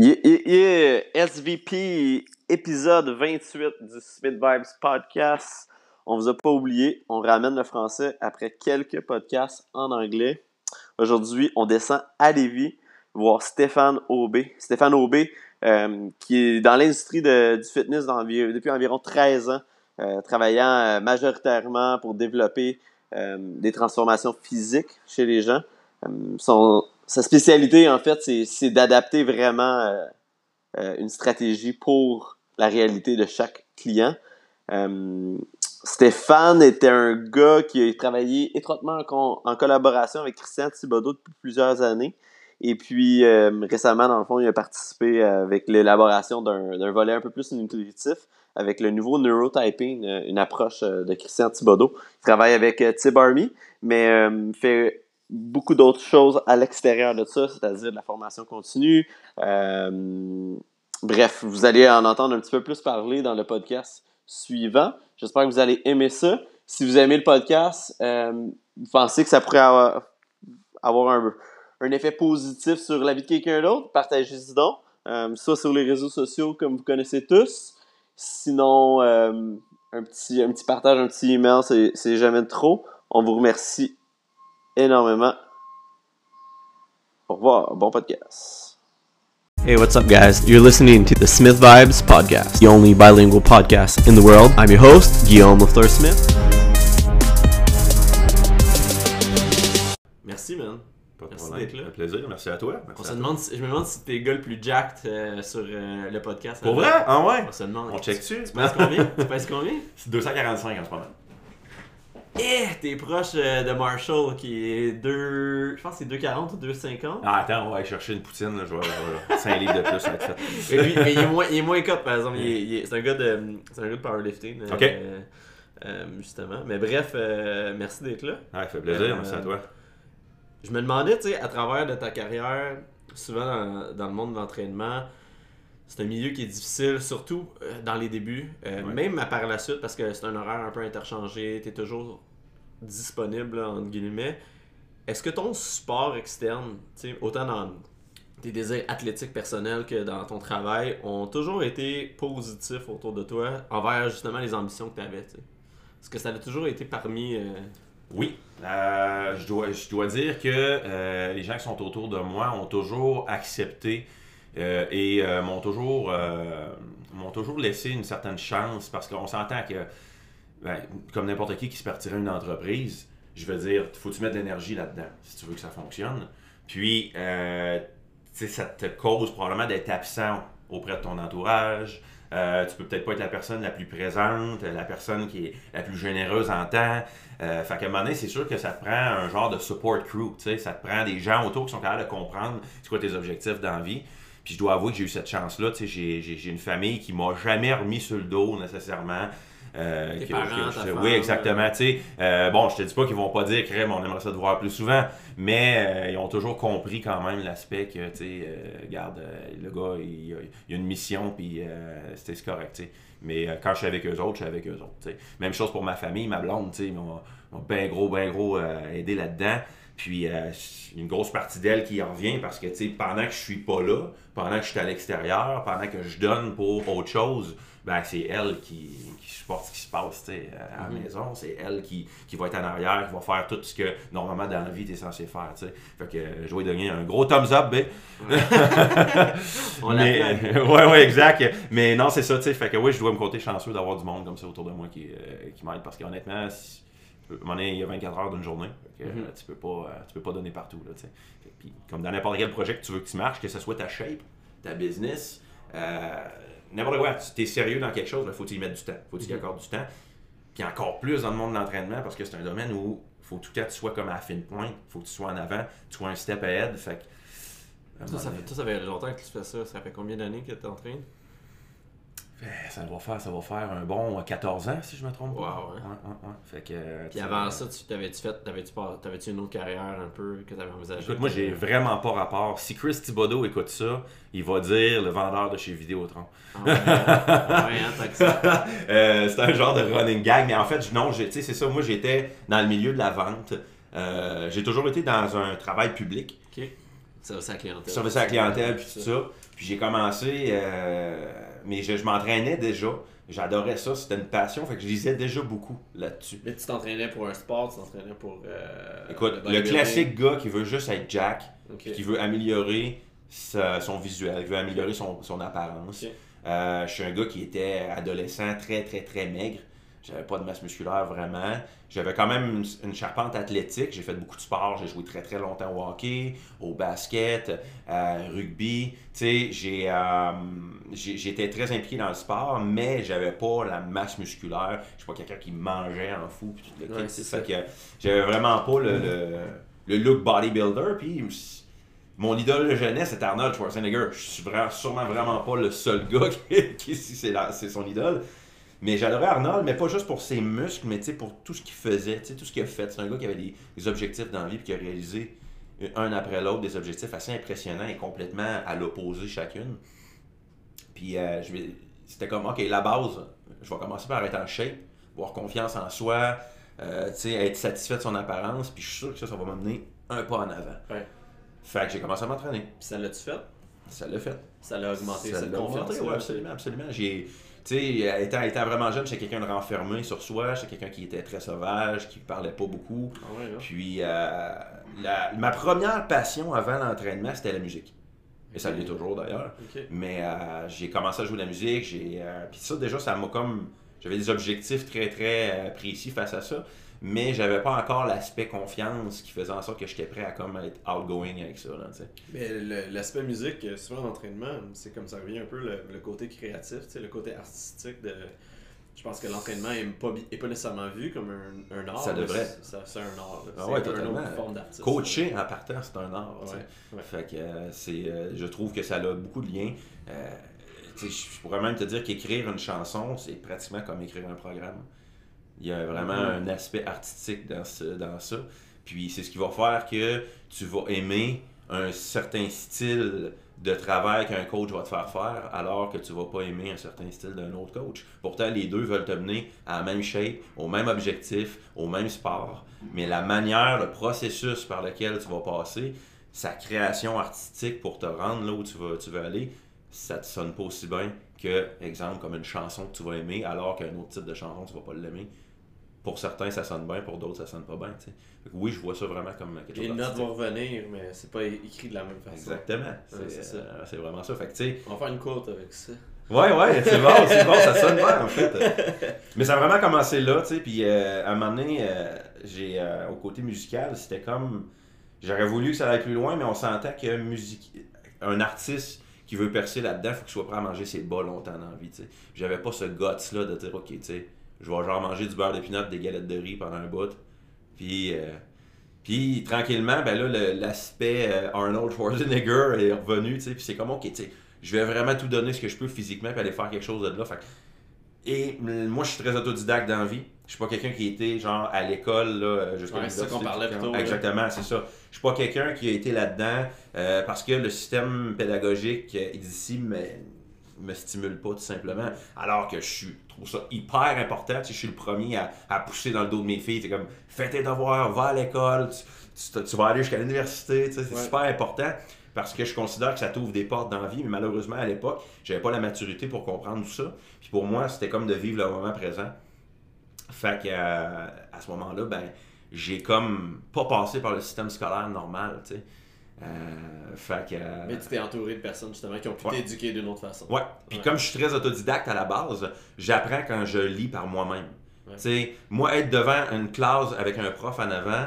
Yeah. SVP, épisode 28 du Smith Vibes Podcast. On vous a pas oublié, on ramène le français après quelques podcasts en anglais. Aujourd'hui, on descend à Lévis voir Stéphane Aubé. Stéphane Aubé, euh, qui est dans l'industrie du fitness depuis environ 13 ans, euh, travaillant euh, majoritairement pour développer des transformations physiques chez les gens. Sa spécialité, en fait, c'est d'adapter vraiment euh, euh, une stratégie pour la réalité de chaque client. Euh, Stéphane était un gars qui a travaillé étroitement en, collaboration avec Christian Thibodeau depuis plusieurs années. Et puis récemment, dans le fond, il a participé avec l'élaboration d'un volet un peu plus intuitif avec le nouveau neurotyping, une approche de Christian Thibodeau. Il travaille avec Tib Army, mais fait beaucoup d'autres choses à l'extérieur de ça, c'est-à-dire la formation continue. Euh, bref, vous allez en entendre un petit peu plus parler dans le podcast suivant. J'espère que vous allez aimer ça. Si vous aimez le podcast, euh, vous pensez que ça pourrait avoir, un, effet positif sur la vie de quelqu'un d'autre, partagez-y donc. Euh, ça sur les réseaux sociaux, comme vous connaissez tous. Sinon, un, petit, un petit partage, un petit email, c'est jamais trop. On vous remercie énormément. Au revoir, bon podcast. Hey, what's up, guys? You're listening to the Smith Vibes Podcast, the only bilingual podcast in the world. I'm your host, Guillaume Lafleur Smith. Merci, man. Pas de merci d'être là. Un plaisir, merci à toi. On se demande je me demande si t'es le gars le plus jacked euh, sur euh, le podcast. Pour vrai? Ah ouais? On se demande. On check-tu? Tu penses combien? tu penses combien? C'est 245 en ce moment. Eh, t'es proche euh, de Marshall qui est 2. Je pense que c'est 2,40 ou 2,50. Ah, attends, on va aller chercher une poutine. Là, je vais 5 livres de plus, ça va être fait. Mais, lui, mais il, est moins, il est moins cut, par exemple. c'est un, gars de, c'est un gars de powerlifting. Ok. Euh, euh, justement. Mais bref, merci d'être là. Ouais, fait plaisir, merci à toi. Je me demandais, tu sais, à travers de ta carrière, souvent dans, dans le monde de l'entraînement, c'est un milieu qui est difficile, surtout dans les débuts, même par la suite, parce que c'est un horaire un peu interchangé, tu es toujours disponible, entre guillemets, est-ce que ton support externe, autant dans tes désirs athlétiques personnels que dans ton travail, ont toujours été positifs autour de toi envers justement les ambitions que tu avais? Est-ce que ça a toujours été parmi... Euh, oui, euh, je, dois, je dois dire que euh, les gens qui sont autour de moi ont toujours accepté et m'ont toujours, m'ont toujours laissé une certaine chance parce qu'on s'entend que ben, comme n'importe qui qui se partirait une entreprise, je veux dire, faut tu mettre de l'énergie là-dedans si tu veux que ça fonctionne. Puis, euh, ça te cause probablement d'être absent auprès de ton entourage. Euh, tu peux peut-être pas être la personne la plus présente, la personne qui est la plus généreuse en temps. Euh, fait qu'à un moment donné, c'est sûr que ça te prend un genre de support crew. Ça te prend des gens autour qui sont capables de comprendre c'est quoi tes objectifs dans la vie. Puis je dois avouer que j'ai eu cette chance-là. J'ai une famille qui m'a jamais remis sur le dos nécessairement. Euh, oui, exactement. Euh, bon, je te dis pas qu'ils vont pas dire que on aimerait ça te voir plus souvent, mais euh, ils ont toujours compris quand même l'aspect que, tu sais, euh, regarde, le gars, il, il, a une mission, puis c'était correct, Mais quand je suis avec eux autres, je suis avec eux autres. Même chose pour ma famille, ma blonde, ils m'ont bien gros, bien gros aidé là-dedans. Puis une grosse partie d'elle qui en revient parce que pendant que je suis pas là, pendant que je suis à l'extérieur, pendant que je donne pour autre chose, ben, c'est elle qui, qui, supporte ce qui se passe à la mhm. maison. C'est elle qui, qui, va être en arrière, qui va faire tout ce que normalement dans la vie tu es censé faire. T'sais. Fait que je vais donner un gros thumbs up. Ben. On Mais, ouais, ouais, exact. Mais non, c'est ça. Fait que oui, je dois me compter chanceux d'avoir du monde comme ça autour de moi qui, euh, qui m'aide parce qu'honnêtement, il y a 24 heures d'une journée. Mhm. Euh, tu peux pas euh, tu peux pas donner partout. Là, Puis, comme dans n'importe quel projet que tu veux que tu marches, que ce soit ta shape, ta business, n'importe quoi, tu es sérieux dans quelque chose, il faut que tu y mettre du temps. faut que tu y accordes du temps. Puis encore plus dans le monde de l'entraînement, parce que c'est un domaine où il faut tout cas que tu sois comme à la fine pointe, il faut que tu sois en avant, tu sois un step ahead. Fait ça, ça, fait, ça fait longtemps que tu fais ça. Ça fait combien d'années que tu t'entraînes? Eh, ça va faire, ça va faire un bon 14 ans, si je me trompe pas. Fait que, Puis avant ça, tu t'avais-tu fait, t'avais-tu, t'avais-tu une autre carrière un peu que tu avais envisagé? Écoute, moi, j'ai vraiment pas rapport. Si Chris Thibodeau écoute ça, il va dire le vendeur de chez Vidéotron. Ah ouais, hein, ça. euh, c'est un genre de running gag, mais en fait, non, c'est ça. Moi, j'étais dans le milieu de la vente. Euh, j'ai toujours été dans un travail public. OK. Service à la clientèle. service à la clientèle, puis tout ça. Puis j'ai commencé, euh, mais je, je m'entraînais déjà. J'adorais ça, c'était une passion, fait que je lisais déjà beaucoup là-dessus. Mais tu t'entraînais pour un sport, tu t'entraînais pour. euh, Écoute, le classique gars qui veut juste être Jack, qui veut améliorer sa- son visuel, qui veut améliorer son, son apparence. Euh, je suis un gars qui était adolescent très très très maigre. J'avais pas de masse musculaire vraiment. J'avais quand même une, une charpente athlétique. J'ai fait beaucoup de sport. J'ai joué très très longtemps au hockey, au basket, euh, rugby. Tu sais, j'ai, euh, j'étais très impliqué dans le sport, mais j'avais pas la masse musculaire. Je suis pas quelqu'un qui mangeait en fou. Puis tout le Ouais, kit. c'est Fait ça. que j'avais vraiment pas le, le, le look bodybuilder. Puis mon idole de jeunesse c'était Arnold Schwarzenegger. Je suis vraiment, sûrement vraiment pas le seul gars qui, qui si c'est, c'est son idole. Mais j'adorais Arnold, mais pas juste pour ses muscles, mais pour tout ce qu'il faisait, tout ce qu'il a fait. C'est un gars qui avait des, des objectifs dans la vie et qui a réalisé un après l'autre des objectifs assez impressionnants et complètement à l'opposé chacune. Puis euh, c'était comme, ok, la base, je vais commencer par être en shape, avoir confiance en soi, euh, être satisfait de son apparence, puis je suis sûr que ça, ça va m'amener un pas en avant. Ouais. Fait que j'ai commencé à m'entraîner. Puis ça l'a-tu fait? Ça l'a fait. Ça l'a augmenté Ça cette l'a confiance. augmenté, ouais, absolument, absolument. J'ai, tu sais, étant, étant vraiment jeune, j'étais quelqu'un de renfermé sur soi, j'étais quelqu'un qui était très sauvage, qui parlait pas beaucoup. Ah ouais, là. Puis, euh, la- ma première passion avant l'entraînement, c'était la musique. Et ça l'est toujours d'ailleurs. Mais euh, j'ai commencé à jouer de la musique, j'ai, euh, puis ça déjà, ça m'a comme, j'avais des objectifs très très précis face à ça, mais j'avais pas encore l'aspect confiance qui faisait en sorte que j'étais prêt à comme être outgoing avec ça, là. Mais le- l'aspect musique, euh, souvent en entraînement, c'est comme ça revient un peu le, le côté créatif, le côté artistique de. Je pense que l'entraînement est pas, est pas nécessairement vu comme un, un art. Ça devrait. c'est- ça- C'est un art. Ah c'est une autre forme d'artiste. Coacher en partant, c'est un art. Ouais, ouais. Fait que euh, c'est, euh, je trouve que ça a beaucoup de liens. Euh, je pourrais même te dire qu'écrire une chanson, c'est pratiquement comme écrire un programme. Il y a vraiment un aspect artistique dans, ce- dans ça. Puis c'est ce qui va faire que tu vas aimer un certain style de travail qu'un coach va te faire faire, alors que tu vas pas aimer un certain style d'un autre coach. Pourtant, les deux veulent te mener à la même shape, au même objectif, au même sport, mais la manière, le processus par lequel tu vas passer, sa création artistique pour te rendre là où tu veux, tu veux aller, ça te sonne pas aussi bien que, exemple, comme une chanson que tu vas aimer, alors qu'un autre type de chanson, tu vas pas l'aimer. Pour certains, ça sonne bien, pour d'autres, ça sonne pas bien. oui, je vois ça vraiment comme quelque chose Les notes vont revenir, mais c'est pas écrit de la même façon. Exactement. C'est euh, c'est vraiment ça. Fait que, On va faire une quote avec ça. Ouais, ouais, c'est bon, c'est bon, ça sonne bien en fait. Mais ça a vraiment commencé là, tu sais, puis euh, à un moment donné, euh, j'ai, au côté musical, c'était comme, j'aurais voulu que ça aille plus loin, mais on s'entend que musique, un artiste qui veut percer là-dedans, il faut qu'il soit prêt à manger ses bas longtemps dans la vie, tu sais. J'avais pas ce guts-là de dire, ok, tu sais, je vais genre manger du beurre de pinot, des galettes de riz pendant un bout, puis... euh, puis tranquillement, ben là, l'aspect euh, Arnold Schwarzenegger est revenu, tu sais, puis c'est comme, ok, tu sais, je vais vraiment tout donner ce que je peux physiquement puis aller faire quelque chose de là. Fait Et moi, je suis très autodidacte dans la vie. Je suis pas quelqu'un qui a été genre à l'école là, jusqu'à Ouais, c'est ça qu'on parlait Exactement, c'est ça. Je suis pas quelqu'un qui a été là-dedans euh, parce que le système pédagogique euh, d'ici me, me stimule pas tout simplement. Alors que je suis, trouve ça hyper important. Tu sais, je suis le premier à, à pousser dans le dos de mes filles. C'est comme, fais tes devoirs, va à l'école, tu, tu- tu vas aller jusqu'à l'université. tu sais, C'est Ouais. super important parce que je considère que ça t'ouvre des portes dans la vie. Mais malheureusement, à l'époque, j'avais pas la maturité pour comprendre tout ça. Puis pour moi, c'était comme de vivre le moment présent. Fait que euh, à ce moment-là, ben, j'ai comme pas passé par le système scolaire normal, tu sais. Euh, fait que. euh, Mais tu t'es entouré de personnes justement qui ont pu Ouais. t'éduquer d'une autre façon. Ouais. Puis Ouais. comme je suis très autodidacte à la base, j'apprends quand je lis par moi-même. Ouais. Tu sais, moi, être devant une classe avec un prof en avant,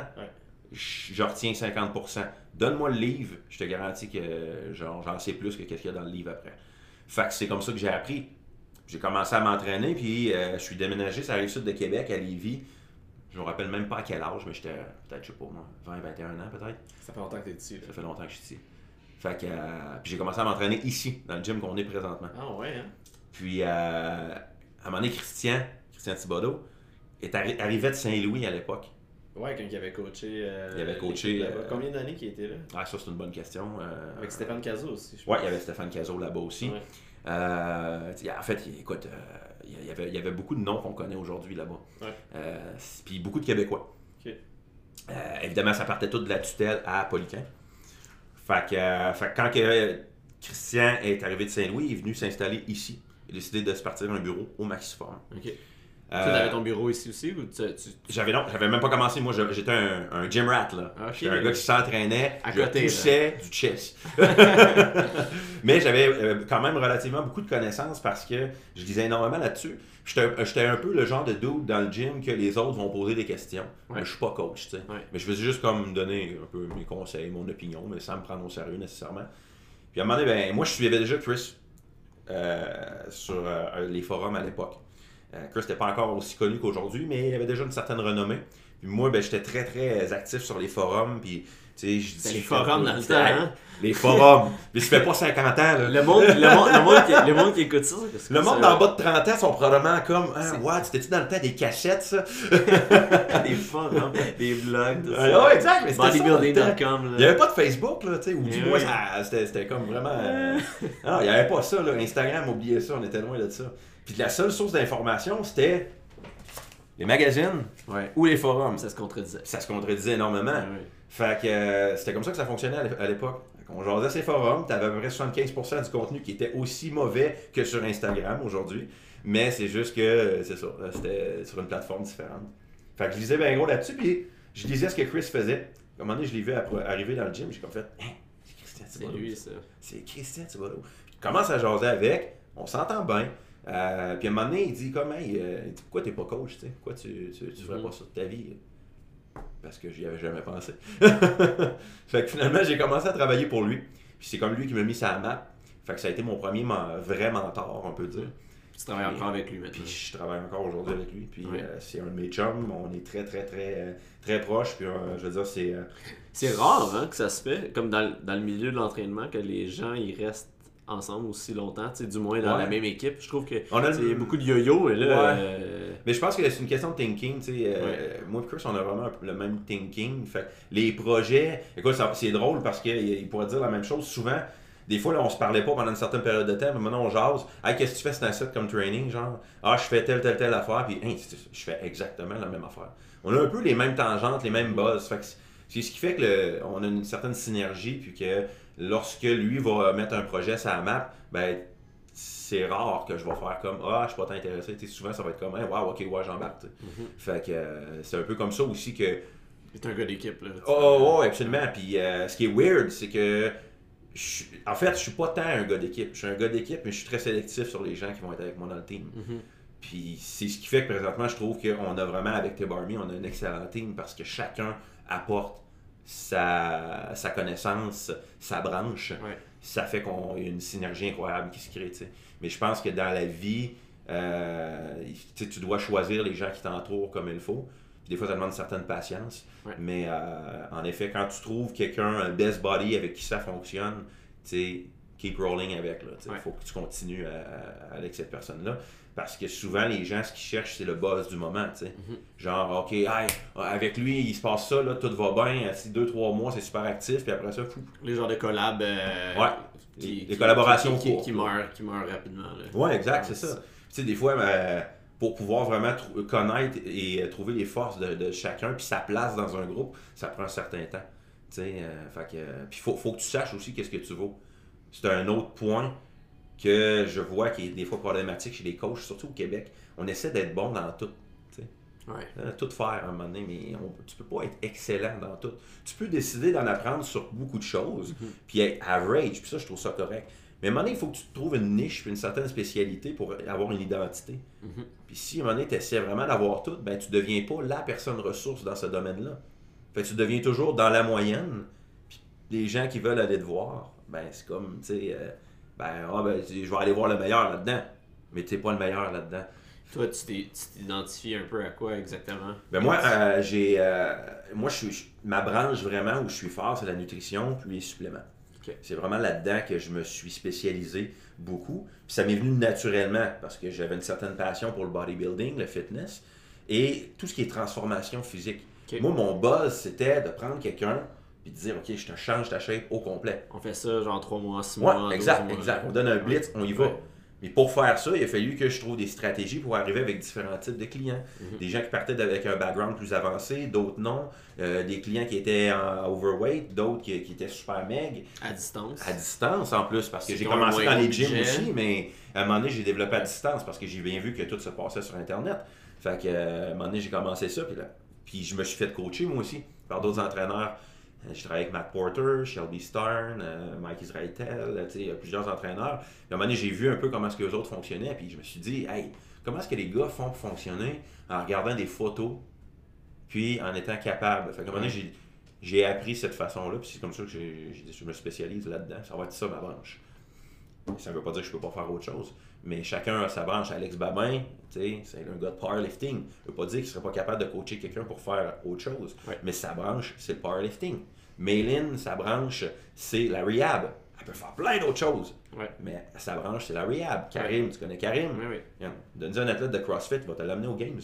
je retiens 50%. Donne-moi le livre, je te garantis que j'en sais plus que qu'est-ce qu'il y a dans le livre après. Fait que c'est comme ça que j'ai appris. J'ai commencé à m'entraîner, puis euh, je suis déménagé sur la rive sud de Québec, à Lévis. Je me rappelle même pas à quel âge, mais j'étais peut-être, je sais pas moi, 20, 21 ans peut-être. Ça fait longtemps que t'es là. Ça fait longtemps que je suis ici. Fait que, euh, puis j'ai commencé à m'entraîner ici, dans le gym qu'on est présentement. Ah ouais, hein? Puis, euh, à un moment donné, Christian, Christian Thibodeau, est arri- arrivé de Saint-Louis à l'époque. Ouais, quand il avait coaché. euh, Il avait coaché, Combien d'années qu'il était là? Ah, ça, c'est une bonne question. Avec Stéphane Cazot aussi, je Ouais, pense. il y avait Stéphane Cazot là-bas aussi. Ouais. En fait, écoute, y avait, il y avait beaucoup de noms qu'on connaît aujourd'hui là-bas. Ouais. Euh, puis beaucoup de Québécois. Euh, évidemment, ça partait tout de la tutelle à Poliquin. Fait que, euh, fait que quand que Christian est arrivé de Saint-Louis, il est venu s'installer ici. Il a décidé de se partir un bureau au Maximum. Ok. Euh, Tu avais ton bureau ici aussi ou tu, tu- J'avais non, j'avais même pas commencé. Moi, j'étais un, un gym rat là. Ok. J'étais un gars qui s'entraînait, À je côté, poussais du chess. Mais j'avais euh, quand même relativement beaucoup de connaissances parce que je lisais énormément là-dessus. J'étais un peu le genre de dude dans le gym que les autres vont poser des questions. Ouais. Mais je suis pas coach, tu sais. Ouais. Mais je faisais juste comme donner un peu mes conseils, mon opinion, mais sans me prendre au sérieux nécessairement. Puis à un moment donné, ben, moi je suivais déjà Chris euh, sur euh, les forums à l'époque. Euh, Chris n'était pas encore aussi connu qu'aujourd'hui, mais il avait déjà une certaine renommée. Puis moi, ben, j'étais très très actif sur les forums. Sais, je dis- les forums dans le temps, hein? Les forums. mais ça fait pas 50 ans, là. Le monde, le, monde, le, monde qui, le monde qui écoute ça, c'est Le monde d'en bas de 30 ans sont probablement comme Ah, what, c'était-tu dans le temps des cassettes, ça? des forums, des blogs, tout ça. ouais, exact, mais. Bodybuilding.com. Il n'y avait pas de Facebook, là, tu sais, ou du Eh moins, c'était c'était comme vraiment. euh, Non, il n'y avait pas ça, là. Instagram, oubliez ça, on était loin de ça. Puis la seule source d'information, c'était les magazines Ouais. ou les forums. Ça se contredisait. Ça se contredisait énormément. Ouais. Fait que euh, c'était comme ça que ça fonctionnait à l'é- à l'époque. Fait qu'on jasait ces forums, t'avais à peu près 75% du contenu qui était aussi mauvais que sur Instagram aujourd'hui. Mais c'est juste que, euh, c'est ça, euh, c'était sur une plateforme différente. Fait que je lisais bien gros là-dessus, puis je lisais ce que Chris faisait. À un moment donné, je l'ai vu arriver dans le gym, j'ai comme fait, hein, c'est Christian C'est Thibodeau. lui, ça. C'est Christian Thibodeau. Je commence à jaser avec, on s'entend bien. Euh, puis à un moment donné, il dit comme, hey, pourquoi t'es pas coach, tu sais? Pourquoi tu, tu, tu ferais Mhm. pas ça de ta vie? Parce que j'y avais jamais pensé. fait que finalement, j'ai commencé à travailler pour lui. Puis c'est comme lui qui m'a mis ça à map. Fait que ça a été mon premier vrai mentor, on peut dire. Puis tu travailles encore avec lui maintenant. Puis je travaille encore aujourd'hui avec lui. Puis euh, c'est un de mes chums. On est très, très, très, euh, très proches. Puis euh, je veux dire, c'est. euh, C'est rare hein, que ça se fait, comme dans, le- dans le milieu de l'entraînement, que les gens ils restent ensemble aussi longtemps, du moins dans Ouais. la même équipe. Je trouve que On a beaucoup de yo-yo et là. Ouais. euh, Mais je pense que c'est une question de thinking, tu sais. euh, Moi et Chris, on a vraiment le même thinking. Fait les projets, écoute, c'est drôle parce qu'il pourrait dire la même chose. Souvent, des fois, là, on se parlait pas pendant une certaine période de temps, mais maintenant on jase. Hey, qu'est-ce que tu fais c'est un set comme training, genre? Ah, je fais telle, telle, telle affaire, puis hey, je fais exactement la même affaire. On a un peu les mêmes tangentes, les mêmes buzz. Fait que c'est- c'est ce qui fait que le- on a une certaine synergie, puis que lorsque lui va mettre un projet sur la map, ben c'est rare que je vais faire comme Ah, je suis pas tant intéressé. Souvent, ça va être comme Hey, Wow, ok, ouais, j'embarque. Mhm. Fait que euh, c'est un peu comme ça aussi que. C'est un gars d'équipe. là. Oh, oh, oh, absolument. Puis euh, ce qui est weird, c'est que. je en fait, je suis pas tant un gars d'équipe. Je suis un gars d'équipe, mais je suis très sélectif sur les gens qui vont être avec moi dans le team. Mhm. Puis c'est ce qui fait que présentement, je trouve qu'on a vraiment, avec Tib Army, on a un excellent team parce que chacun apporte sa, sa connaissance, sa branche. Ouais. Ça fait qu'on y a une synergie incroyable qui se crée. Mais je pense que dans la vie, euh, tu dois choisir les gens qui t'entourent comme il faut. Puis des fois, ça demande une certaine patience. Ouais. Mais euh, en effet, quand tu trouves quelqu'un, un best body avec qui ça fonctionne, tu keep rolling avec. Il Ouais. faut que tu continues à- à- avec cette personne-là. Parce que souvent, les gens, ce qu'ils cherchent, c'est le buzz du moment. tu sais. Mhm. Genre, OK, hey, avec lui, il se passe ça, là, tout va bien. Si deux, trois mois, c'est super actif. Puis après ça, fou. Les genres de collabs. euh, Ouais. Les- les collaborations qui, qui, qui meurent, qui meurent rapidement. Là. Ouais, exact, c'est ça. Tu sais, des fois, ben, pour pouvoir vraiment connaître et trouver les forces de, de chacun, puis sa place dans un groupe, ça prend un certain temps. Tu sais, euh, fait que, euh, puis faut, faut que tu saches aussi qu'est-ce que tu vaux. C'est un autre point que je vois qui est des fois problématique chez les coachs, surtout au Québec. On essaie d'être bon dans tout. Ouais. Euh, tout faire à un moment donné, mais on, tu peux pas être excellent dans tout. Tu peux décider d'en apprendre sur beaucoup de choses, puis être average, puis ça, je trouve ça correct. Mais à un moment donné, il faut que tu trouves une niche, puis une certaine spécialité pour avoir une identité. Mhm. Puis si à un moment donné, tu essaies vraiment d'avoir tout, ben tu deviens pas la personne ressource dans ce domaine-là. Fait que tu deviens toujours dans la moyenne, puis les gens qui veulent aller te voir, ben c'est comme, tu sais, euh, ben, ah, ben, je vais aller voir le meilleur là-dedans, mais tu n'es pas le meilleur là-dedans. Toi, tu t'es- t'identifies un peu à quoi exactement? Ben moi, euh, j'ai, euh, moi je suis, ma branche vraiment où je suis fort, c'est la nutrition puis les suppléments. C'est vraiment là-dedans que je me suis spécialisé beaucoup. Puis ça m'est venu naturellement parce que j'avais une certaine passion pour le bodybuilding, le fitness et tout ce qui est transformation physique. Moi, mon buzz, c'était de prendre quelqu'un puis de dire, OK, je te change ta shape au complet. On fait ça genre 3 mois, 6 mois. Ouais, 12 exact, mois. exact. On donne un blitz, on y va. Ouais. Mais pour faire ça, il a fallu que je trouve des stratégies pour arriver avec différents types de clients. Mhm. Des gens qui partaient avec un background plus avancé, d'autres non. Euh, des clients qui étaient en overweight, d'autres qui, qui étaient super meg. À distance. À distance en plus, parce que j'ai commencé dans les gyms aussi, mais à un moment donné, j'ai développé à distance parce que j'ai bien vu que tout se passait sur Internet. Fait que, euh, à un moment donné, j'ai commencé ça, puis, là, puis je me suis fait coacher moi aussi par d'autres entraîneurs. Euh, J'ai travaillé avec Matt Porter, Shelby Starn, euh, Mike Israetel, euh, il y a plusieurs entraîneurs. Puis à un moment donné, j'ai vu un peu comment est-ce que les autres fonctionnaient, puis je me suis dit, hey, comment est-ce que les gars font pour fonctionner en regardant des photos, puis en étant capable? Fait qu'à un moment donné, j'ai- j'ai appris cette façon-là, puis c'est comme ça que j'ai j'ai dit, je me spécialise là-dedans. Ça va être ça ma branche. Ça ne veut pas dire que je peux pas faire autre chose. Mais chacun a sa branche. Alex Babin, c'est un gars de powerlifting. Ça ne veut pas dire qu'il ne serait pas capable de coacher quelqu'un pour faire autre chose. Ouais. Mais sa branche, c'est le powerlifting. Maylin, sa branche, c'est la rehab. Elle peut faire plein d'autres choses. Ouais. Mais sa branche, c'est la rehab. Karim, tu connais Karim? Oui, oui. Regarde, Donne-lui un athlète de CrossFit, il va te l'amener aux Games.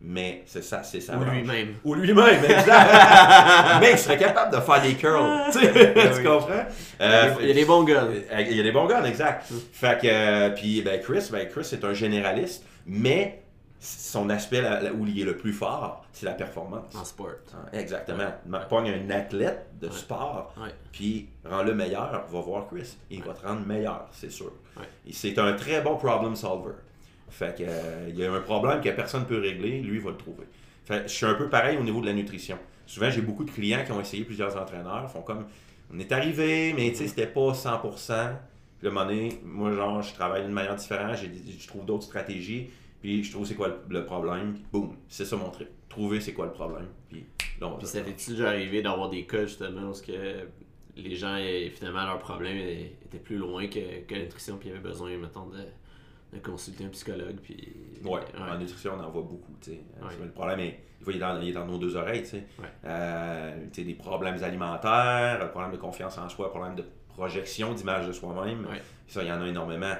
Ouais. Mais c'est ça, c'est sa Ou lui-même. Ou lui-même, exact. Mais il serait capable de faire des curls. tu sais, tu oui. comprends? Il y a Euh, des- il y a des bons gars. euh, Il y a des bons gars, exact. Fait que, euh, puis ben Chris, ben Chris c'est un généraliste, mais son aspect là- là où il est le plus fort, c'est la performance. En sport. Ah, Exactement. Ma- Pogne un athlète de Ouais. sport, Ouais. puis rend-le meilleur, va voir Chris. Il va te rendre meilleur, c'est sûr. Ouais. C'est un très bon problem solver. Fait que, euh, il y a un problème que personne ne peut régler, lui, il va le trouver. Fait je suis un peu pareil au niveau de la nutrition. Souvent, j'ai beaucoup de clients qui ont essayé plusieurs entraîneurs, font comme, on est arrivé, mais tu sais, c'était pas 100%. Puis un moment donné, moi, genre, je travaille d'une manière différente, je trouve d'autres stratégies, puis je trouve c'est quoi le, le problème, puis boum, c'est ça mon truc. Trouver c'est quoi le problème, puis là, Puis ça t'est-tu déjà arrivé d'avoir des cas justement où ce que les gens, finalement, leur problème était plus loin que, que la nutrition, puis ils avaient besoin, mettons, de, de consulter un psychologue, puis... Ouais, en nutrition, on en voit beaucoup. tu sais. Euh, Ouais. Le problème est, des fois, il est dans, il est dans nos deux oreilles. tu sais. Ouais. Euh, des problèmes alimentaires, un problème de confiance en soi, un problème de projection, d'image de soi-même. Ça, il y en a énormément.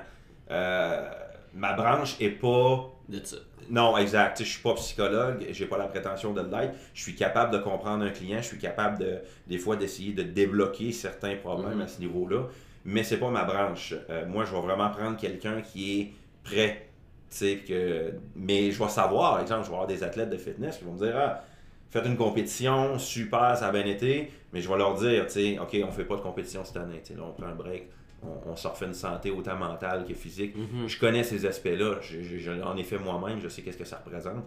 Euh, ma branche est pas. De ça. Non, exact. Tu sais, Je suis pas psychologue, j'ai pas la prétention de l'être. Je suis capable de comprendre un client, je suis capable de, des fois d'essayer de débloquer certains problèmes Mhm. à ce niveau-là, mais c'est pas ma branche. Euh, moi, je vais vraiment prendre quelqu'un qui est prêt. Que... Mais je vais savoir, par exemple, je vais avoir des athlètes de fitness qui vont me dire Ah, faites une compétition, super, ça a bien été, mais je vais leur dire, OK, on fait pas de compétition cette année, là, on prend un break, on, on se refait une santé autant mentale que physique. Mhm. Je connais ces aspects-là, je, je- je l'en ai fait moi-même, je sais qu'est-ce que ça représente.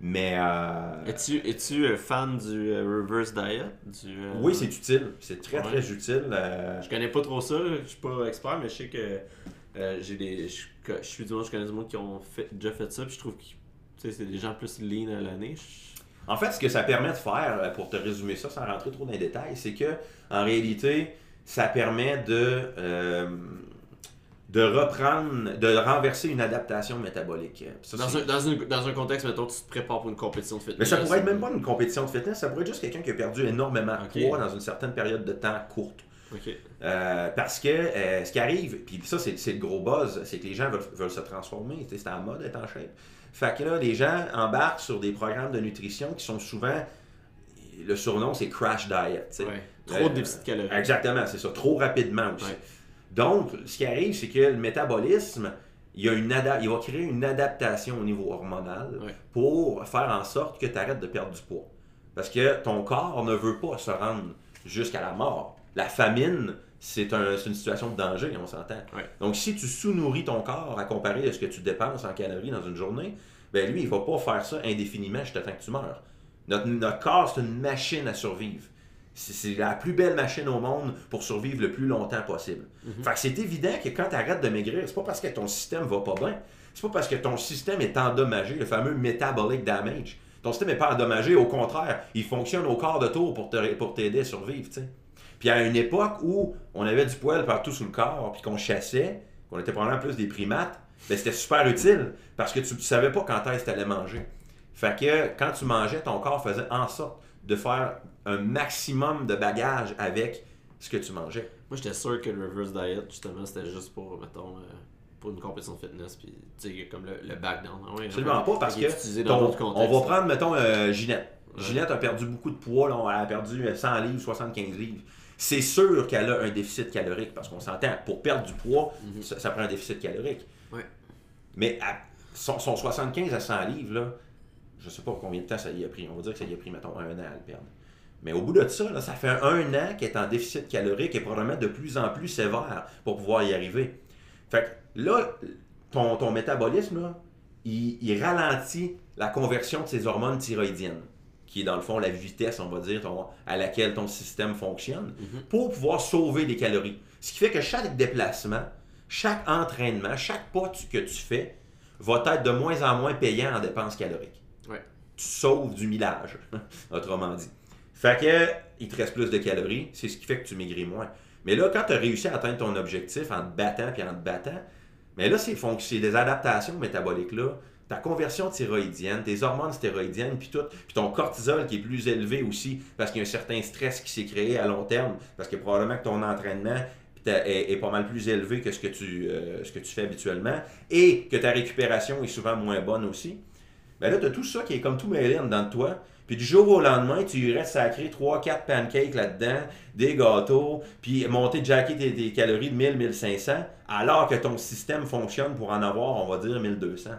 Mais euh, Es-tu es-tu, euh, fan du euh, reverse diet? Du, euh, oui, c'est utile, c'est très Ouais. très utile. Je connais pas trop ça, je suis pas expert, mais je sais que j'ai des. Je, je suis du monde, je connais du monde qui ont fait, déjà fait ça, puis je trouve que tu sais, c'est des gens plus lean à l'année. Je- En fait, ce que ça permet de faire, pour te résumer ça sans rentrer trop dans les détails, c'est que en réalité, ça permet de, de reprendre, de renverser une adaptation métabolique. Ça, Dans un, dans, une- dans un contexte, mettons, tu te prépares pour une compétition de fitness. Mais ça pourrait être même pas une compétition de fitness, ça pourrait être juste quelqu'un qui a perdu énormément de poids dans une certaine période de temps courte. Euh, parce que euh, ce qui arrive, puis ça c'est le gros buzz, c'est que les gens veulent, veulent se transformer, c'est en mode d'être en shape. Fait que là, les gens embarquent sur des programmes de nutrition qui sont souvent, le surnom c'est crash diet. Ouais. Trop Euh, de déficit calorique. Exactement, c'est ça, trop rapidement aussi. Ouais. Donc, ce qui arrive, c'est que le métabolisme, il, y a une il va créer une adaptation au niveau hormonal pour faire en sorte que tu arrêtes de perdre du poids. Parce que ton corps ne veut pas se rendre jusqu'à la mort. La famine, c'est un- c'est une situation de danger, on s'entend. Donc, si tu sous-nourris ton corps à comparer à ce que tu dépenses en calories dans une journée, ben lui, il va pas faire ça indéfiniment jusqu'à temps que tu meurs. Notre, notre corps, c'est une machine à survivre. C'est la plus belle machine au monde pour survivre le plus longtemps possible. Fait que c'est évident que quand tu arrêtes de maigrir, c'est pas parce que ton système va pas bien, c'est pas parce que ton système est endommagé, le fameux metabolic damage. Ton système n'est pas endommagé, au contraire, il fonctionne au quart de tour pour te- pour t'aider à survivre, tu sais. Puis à une époque où on avait du poil partout sous le corps, puis qu'on chassait, qu'on était probablement plus des primates, ben c'était super utile parce que tu ne savais pas quand est-ce que tu allais manger. Fait que quand tu mangeais, ton corps faisait en sorte de faire un maximum de bagages avec ce que tu mangeais. Moi, j'étais sûr que le reverse diet, justement, c'était juste pour, mettons, euh, pour une compétition de fitness, puis, tu sais, comme le, le back down. Ouais, Absolument pas, parce que ton- on va prendre, mettons, euh, Ginette. Ouais. Ginette a perdu beaucoup de poids, là, elle a perdu 100 livres, 75 livres. C'est sûr qu'elle a un déficit calorique, parce qu'on s'entend, pour perdre du poids, Mhm. ça, ça prend un déficit calorique. Ouais. Mais à son, son 75 à 100 livres, là, je sais pas combien de temps ça y a pris. On va dire que ça y a pris, mettons, un an à le perdre. Mais au bout de ça, là, ça fait un an qu'elle est en déficit calorique et probablement de plus en plus sévère pour pouvoir y arriver. Fait que là, ton, ton métabolisme, là, il, il ralentit la conversion de ces hormones thyroïdiennes, qui est dans le fond la vitesse, on va dire, ton- à laquelle ton système fonctionne, pour pouvoir sauver des calories. Ce qui fait que chaque déplacement, chaque entraînement, chaque pas tu- que tu fais va être de moins en moins payant en dépenses caloriques. Ouais. Tu sauves du millage, autrement dit. Fait que, il te reste plus de calories, c'est ce qui fait que tu maigris moins. Mais là, quand tu as réussi à atteindre ton objectif en te battant puis en te battant, mais là, c'est des adaptations métaboliques là. Ta conversion thyroïdienne, tes hormones stéroïdiennes, puis tout, puis ton cortisol qui est plus élevé aussi, parce qu'il y a un certain stress qui s'est créé à long terme, parce que probablement que ton entraînement est, est pas mal plus élevé que ce que, tu, euh, ce que tu fais habituellement, et que ta récupération est souvent moins bonne aussi. Ben là, tu as tout ça qui est comme tout mêlé de toi. Puis du jour au lendemain, tu lui restes sacré 3-4 pancakes là-dedans, des gâteaux, puis monter, jacker tes, tes calories de 1000-1500, alors que ton système fonctionne pour en avoir, on va dire, 1200.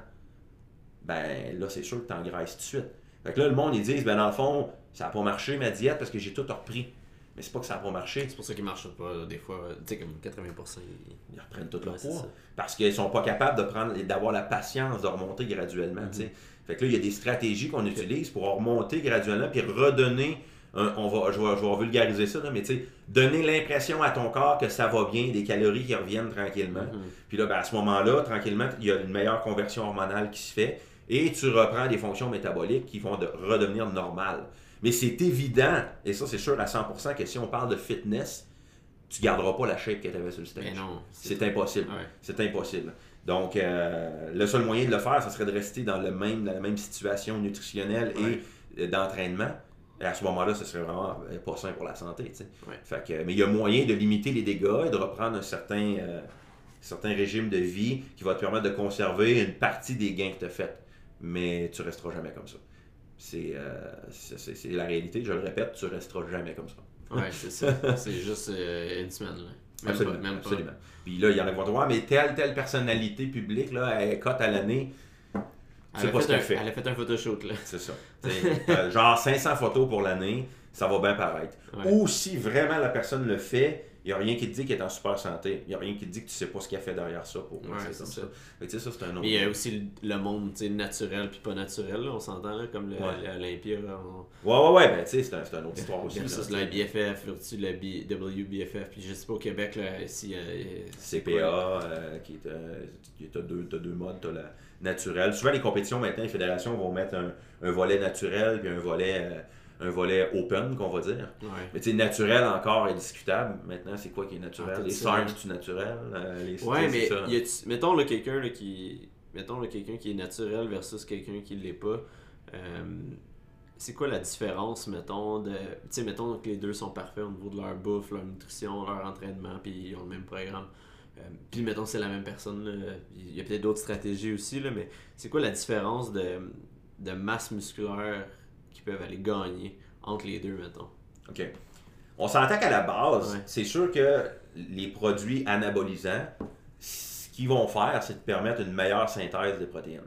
Ben là, c'est sûr que tu engraisses tout de suite. Fait que là, le monde, ils disent, ben dans le fond, ça n'a pas marché ma diète parce que j'ai tout repris. Mais c'est pas que ça n'a pas marché. C'est pour ça qu'ils marchent pas, des fois. Tu sais, comme 80%. ils- Ils reprennent tout leur Ouais, poids. Parce qu'ils sont pas capables de prendre d'avoir la patience de remonter graduellement. tu sais. Fait que là, il y a des stratégies qu'on utilise pour remonter graduellement puis redonner. un- on va, je, vais, je vais vulgariser ça, là, mais tu sais, donner l'impression à ton corps que ça va bien, des calories qui reviennent tranquillement. Mhm. Puis là, ben, à ce moment-là, tranquillement, il y a une meilleure conversion hormonale qui se fait et tu reprends des fonctions métaboliques qui vont de redevenir normales. Mais c'est évident, et ça c'est sûr à 100%, que si on parle de fitness, tu garderas pas la shape que tu avais sur le stage. C'est impossible. Ouais. C'est impossible. Donc, euh, le seul moyen de le faire, ce serait de rester dans, le même, dans la même situation nutritionnelle et euh, d'entraînement. Et à ce moment-là, ce serait vraiment euh, pas sain pour la santé. Fait que, mais il y a moyen de limiter les dégâts et de reprendre un certain, euh, certain régime de vie qui va te permettre de conserver une partie des gains que tu as faits. Mais tu resteras jamais comme ça. C'est euh, la réalité, je le répète, tu resteras jamais comme ça. Ouais, c'est ça. c'est juste une semaine. Là. Même absolument, pas. Même pas. absolument. Puis là, il y en a voir, mais telle, telle personnalité publique, là, elle cote à l'année. Elle C'est a, pas ce fait un, qu'elle fait. elle a fait un photoshoot, là. C'est ça. Genre 500 photos pour l'année, ça va bien paraître. Ouais. Ou si vraiment la personne le fait, il n'y a rien qui te dit qu'elle est en super santé. Il n'y a rien qui te dit que tu sais pas ce qu'il a fait derrière ça pour Ouais, c'est c'est comme ça. ça. Ça, c'est un autre. Il y a aussi le, le monde tu sais, naturel puis pas naturel, là, on s'entend, là, comme Ouais. l'Olympia. là, on- Ouais, ouais, ouais, ben tu sais, c'est un, c'est une autre histoire aussi. là, Versus la BFF, là-dessus la B- WBFF, puis je sais pas au Québec, là, si. euh, c'est CPA, euh, qui est. euh, t'as deux, deux modes, t'as la naturelle. Souvent, les compétitions maintenant, les fédérations vont mettre un, un volet naturel puis un volet, euh, un volet open, qu'on va dire. Ouais. Mais tu sais, naturel encore est discutable. Maintenant, c'est quoi qui est naturel? Les. SARMs, c'est naturel? Euh, les, Ouais, tu sais, mais ça. y mettons là, quelqu'un là, qui. Mettons quelqu'un qui est naturel versus quelqu'un qui l'est pas. Euh, c'est quoi la différence, mettons, de. Tu sais, mettons que les deux sont parfaits au niveau de leur bouffe, leur nutrition, leur entraînement, puis ils ont le même programme. Euh, puis mettons c'est la même personne. là. Il y a peut-être d'autres stratégies aussi, là, mais c'est quoi la différence de, de masse musculaire qu'ils peuvent aller gagner entre les deux, mettons? OK. On s'entend qu'à la base, Ouais. c'est sûr que les produits anabolisants, ce qu'ils vont faire, c'est de permettre une meilleure synthèse des protéines.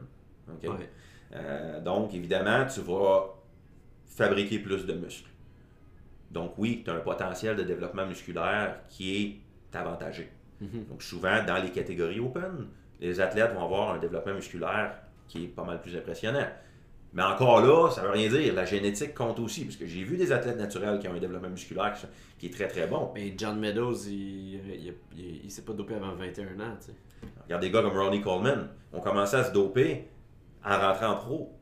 OK? Ouais. Euh, donc, évidemment, tu vas fabriquer plus de muscles. Donc, oui, tu as un potentiel de développement musculaire qui est avantagé. Mhm. Donc, souvent, dans les catégories open, les athlètes vont avoir un développement musculaire qui est pas mal plus impressionnant. Mais encore là, ça veut rien dire. La génétique compte aussi, parce que j'ai vu des athlètes naturels qui ont un développement musculaire qui, est très très bon. Mais John Meadows, il, il s'est pas dopé avant 21 ans, tu sais. Regarde des gars comme Ronnie Coleman, ont commencé à se doper en rentrant en pro.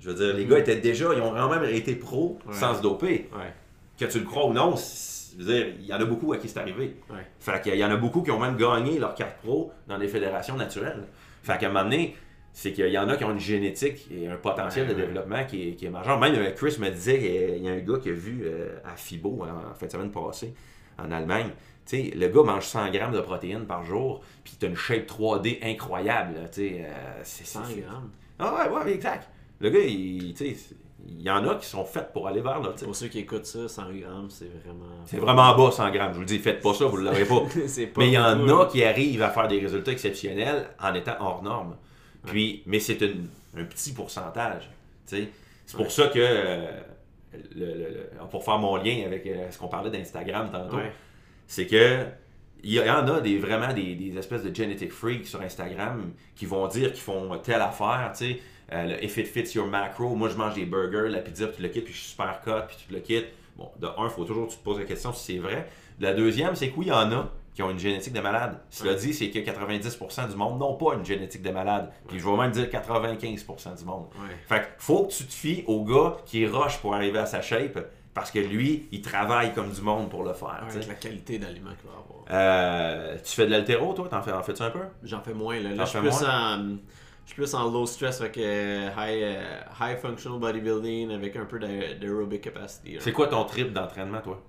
Je veux dire, les Mhm. gars étaient déjà, ils ont quand même été pro Ouais. sans se doper. Ouais. Que tu le crois ou non, je veux dire, il y en a beaucoup à qui c'est arrivé. Ouais. Fait qu'il y en a beaucoup qui ont même gagné leur carte pro dans des fédérations naturelles. Fait qu'à un moment donné, c'est qu'il y en a qui ont une génétique et un potentiel de développement qui est, qui est majeur. Même euh, Chris me disait qu'il y a un gars qui a vu euh, à FIBO en, fin de semaine passée en Allemagne. Tu sais, le gars mange 100 grammes de protéines par jour, puis il a une shape 3D incroyable. là, tu sais, euh, c'est 100 c'est- grammes? ah ouais, ouais, exact. Le gars, il, tu sais, c'est- il y en a qui sont faites pour aller vers là. Pour ceux qui écoutent ça, 100 grammes, c'est vraiment. C'est vraiment bas 100 grammes. Je vous le dis, faites pas ça, vous ne l'aurez pas. pas Mais il y en a qui arrivent à faire des résultats exceptionnels en étant hors norme. Puis, mais c'est un petit pourcentage. C'est pour Ouais. ça que, euh, le- le- le- pour faire mon lien avec euh, ce qu'on parlait d'Instagram tantôt, Ouais. c'est que il y en a des, vraiment des, des espèces de genetic freaks sur Instagram qui vont dire qu'ils font telle affaire, tu sais, euh, if it fits your macro, moi je mange des burgers, la pizza, puis tu le quittes, puis je suis super cut, puis tu le quittes. Bon, de un, il faut toujours que tu te poses la question si c'est vrai. La deuxième, c'est que oui, il y en a qui ont une génétique de malade. Cela dit, c'est que 90% du monde n'ont pas une génétique de malade. Puis je vais même dire 95% du monde. Ouais. Fait que faut que tu te fies au gars qui rush pour arriver à sa shape parce que lui, il travaille comme du monde pour le faire. tu sais. Avec la qualité d'aliments qu'il va avoir. Euh, tu fais de l'altéro, toi? T'en fais, en fais-tu un peu? J'en fais moins. Là, je suis plus, moins? en- je suis plus en low stress avec euh, high, euh, high functional bodybuilding avec un peu d'a- d'aerobic capacity. C'est quoi ton trip d'entraînement, toi?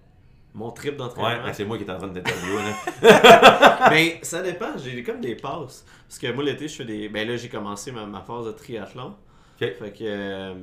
Mon trip Ouais, d'entraînement. ben, c'est moi qui est en train de t'interviewer. là. Ben, ça dépend. J'ai comme des passes. Parce que moi, l'été, je fais des. Ben là, j'ai commencé ma, ma phase de triathlon. Ok. Fait que. euh,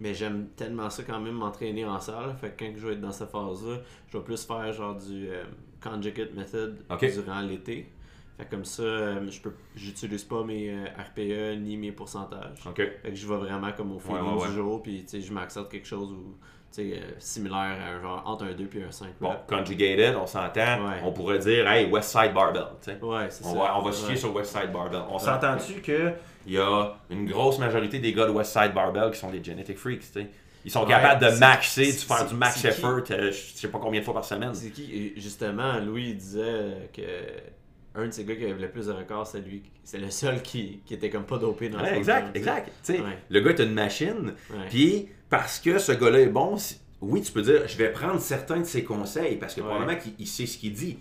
Mais j'aime tellement ça quand même m'entraîner en salle. Fait que quand je vais être dans cette phase-là, je vais plus faire genre du euh, conjugate method durant l'été. Fait que comme ça, euh, je peux j'utilise pas mes RPE ni mes pourcentages. Fait que je vais vraiment comme au feeling ouais, ouais. du jour, puis tu sais, je m'accepte quelque chose où, euh, similaire à un genre entre un 2 puis un 5. Bon, conjugated, on s'entend. Ouais. On pourrait dire, hey, West Side Barbell. tu sais. Ouais, c'est On ça. va, on va se fier Ouais. sur West Side Barbell. On s'entend-tu qu'il y a une grosse majorité des gars de West Side Barbell qui sont des genetic freaks, tu sais? Ils sont capables de maxer, de faire du max effort, euh, je sais pas combien de fois par semaine. C'est qui? Et Justement, Louis disait que un de ces gars qui avait le plus de records, c'est lui. C'est le seul qui, qui était comme pas dopé dans Ouais, exact, exact. Ouais. Le gars est une machine, puis parce que ce gars-là est bon, oui, tu peux dire, je vais prendre certains de ses conseils, parce que Ouais. probablement qu'il il sait ce qu'il dit,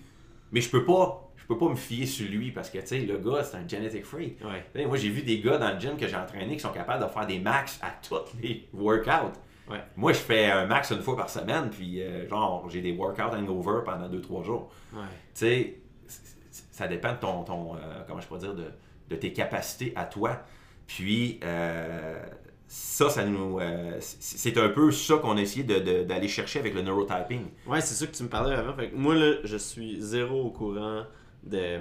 mais je peux pas... Je peux pas me fier sur lui parce que tu sais le gars c'est un genetic freak. Ouais. Moi, j'ai vu des gars dans le gym que j'ai entraîné qui sont capables de faire des max à tous les workouts. Ouais. Moi, je fais un max une fois par semaine, puis euh, genre, j'ai des workouts hangover pendant 2-3 jours. Tu sais, ça dépend de ton, ton euh, comment je pourrais dire, de, de tes capacités à toi. Puis, euh, ça, ça nous. euh, c'est un peu ça qu'on a essayé de- de- d'aller chercher avec le neurotyping. Ouais, c'est ça que tu me parlais avant. Fait que moi, là, je suis zéro au courant de,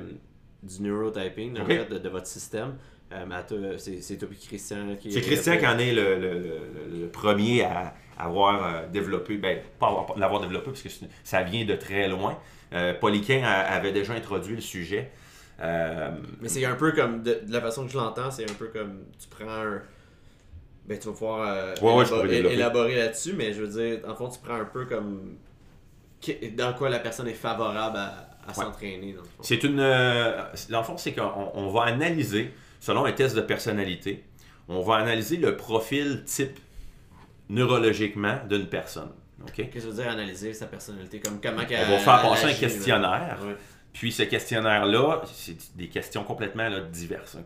du neurotyping, de, de votre système. Euh, c'est c'est toi et Christian qui. C'est Christian qui en est le, le- le- le premier à avoir euh, développé, ben, pas avoir- pas l'avoir développé parce que ça vient de très loin. Euh, Pauliquin a- avait déjà introduit le sujet. Euh, Mais c'est un peu comme, de, de la façon que je l'entends, c'est un peu comme tu prends un. Ben, tu vas pouvoir euh, Ouais, ouais, élaborer là-dessus, mais je veux dire, en fond, tu prends un peu comme. Dans quoi la personne est favorable à, à s'entraîner, fond. C'est une. euh, dans le fond, c'est qu'on on va analyser, selon un test de personnalité, on va analyser le profil type neurologiquement d'une personne. Qu'est-ce que ça veut dire analyser sa personnalité? Comme comment On va faire passer un questionnaire. Ouais. Puis ce questionnaire-là, c'est des questions complètement là, diverses.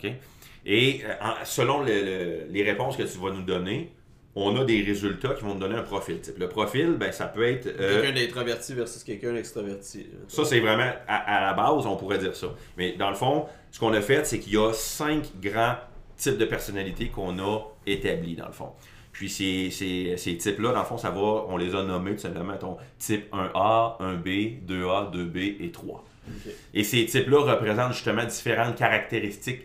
Et euh, selon le- le- les réponses que tu vas nous donner, on a des résultats qui vont nous donner un profil type. Le profil, ben, ça peut être. euh, Quelqu'un d'introverti versus quelqu'un d'extroverti. là. Ça, c'est vraiment à, à la base, on pourrait dire ça. Mais dans le fond, ce qu'on a fait, c'est qu'il y a cinq grands types de personnalités qu'on a établis, dans le fond. Puis ces, ces, ces types-là, dans le fond, ça va, on les a nommés tout simplement, mettons, type 1A, 1B, 2A, 2B et 3. Ok. Et ces types-là représentent justement différentes caractéristiques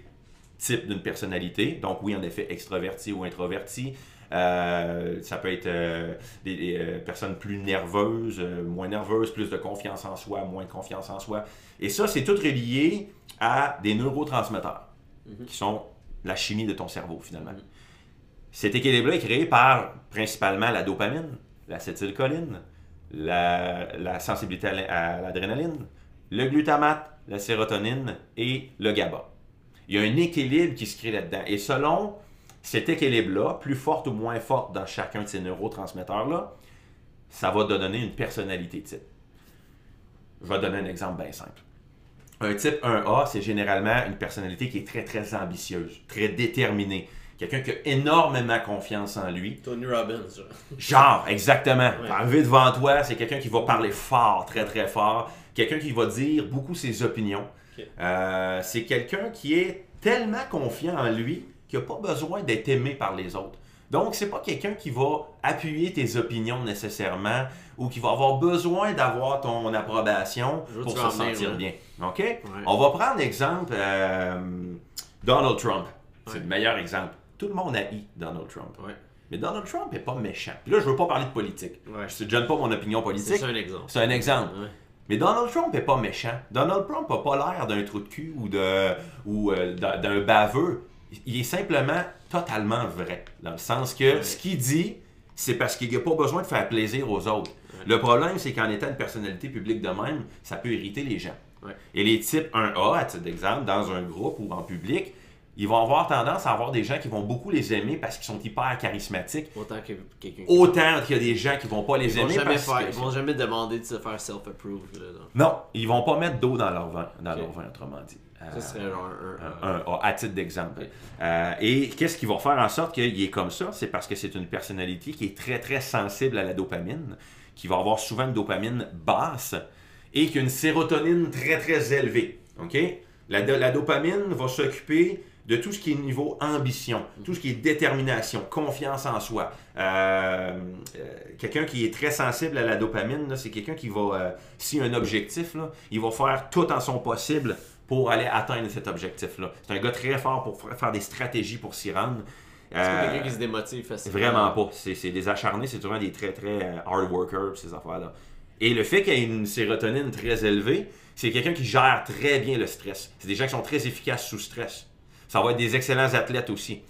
type d'une personnalité. Donc oui, en effet, extraverti ou introverti. Euh, ça peut être euh, des, des, euh, personnes plus nerveuses, euh, moins nerveuses, plus de confiance en soi, moins de confiance en soi. Et ça, c'est tout relié à des neurotransmetteurs, qui sont la chimie de ton cerveau, finalement. Cet équilibre-là est créé par principalement la dopamine, l'acétylcholine, la, la sensibilité à l'adrénaline, le glutamate, la sérotonine et le GABA. Il y a un équilibre qui se crée là-dedans. Et selon cet équilibre-là, plus forte ou moins forte dans chacun de ces neurotransmetteurs-là, ça va te donner une personnalité type. Je vais donner un exemple bien simple. Un type 1A, c'est généralement une personnalité qui est très, très ambitieuse, très déterminée. Quelqu'un qui a énormément confiance en lui. Tony Robbins, genre. Genre, exactement. Ouais. Devant toi, c'est quelqu'un qui va parler fort, très très fort. Quelqu'un qui va dire beaucoup ses opinions. Euh, c'est quelqu'un qui est tellement confiant en lui qu'il n'a pas besoin d'être aimé par les autres. Donc, c'est pas quelqu'un qui va appuyer tes opinions nécessairement ou qui va avoir besoin d'avoir ton approbation pour se sentir bien. OK? On va prendre l'exemple euh, Donald Trump. C'est Ouais. le meilleur exemple. Tout le monde haït Donald Trump. Ouais. Mais Donald Trump est pas méchant. Puis là, je veux pas parler de politique. Je ne donne pas mon opinion C'est politique. ça un exemple. C'est un exemple. Mais Donald Trump est pas méchant. Donald Trump a pas l'air d'un trou de cul ou de ou euh, d'un d'un baveux. Il est simplement totalement vrai. Dans le sens que ce qu'il dit, c'est parce qu'il n'a pas besoin de faire plaisir aux autres. Le problème, c'est qu'en étant une personnalité publique de même, ça peut irriter les gens. Et les types 1A, à titre d'exemple, dans un groupe ou en public, ils vont avoir tendance à avoir des gens qui vont beaucoup les aimer parce qu'ils sont hyper charismatiques. Autant que quelqu'un. Autant qu'il y a des gens qui vont pas les Ils vont aimer jamais parce faire, que- ils vont jamais demander de se faire self-approve. Non, ils vont pas mettre d'eau dans leur vin, dans leur vin autrement dit. Ça Euh, serait genre un. un- un- un- à titre d'exemple. Euh, et qu'est-ce qui va faire en sorte qu'il est comme ça? C'est parce que c'est une personnalité qui est très, très sensible à la dopamine, qui va avoir souvent une dopamine basse et qui a une sérotonine très, très élevée. OK? La, la dopamine va s'occuper de tout ce qui est niveau ambition, tout ce qui est détermination, confiance en soi. Euh, euh, quelqu'un qui est très sensible à la dopamine, c'est quelqu'un qui va, euh, s'il a un objectif, là, il va faire tout en son possible pour aller atteindre cet objectif-là. C'est un gars très fort pour fa- faire des stratégies pour s'y rendre. C'est pas Euh, quelqu'un qui se démotive facilement. Vraiment pas. C'est des acharnés, c'est souvent des très très hard workers, ces affaires-là. Et le fait qu'il y ait une sérotonine très élevée, c'est quelqu'un qui gère très bien le stress. C'est des gens qui sont très efficaces sous stress. Ça va être des excellents athlètes aussi.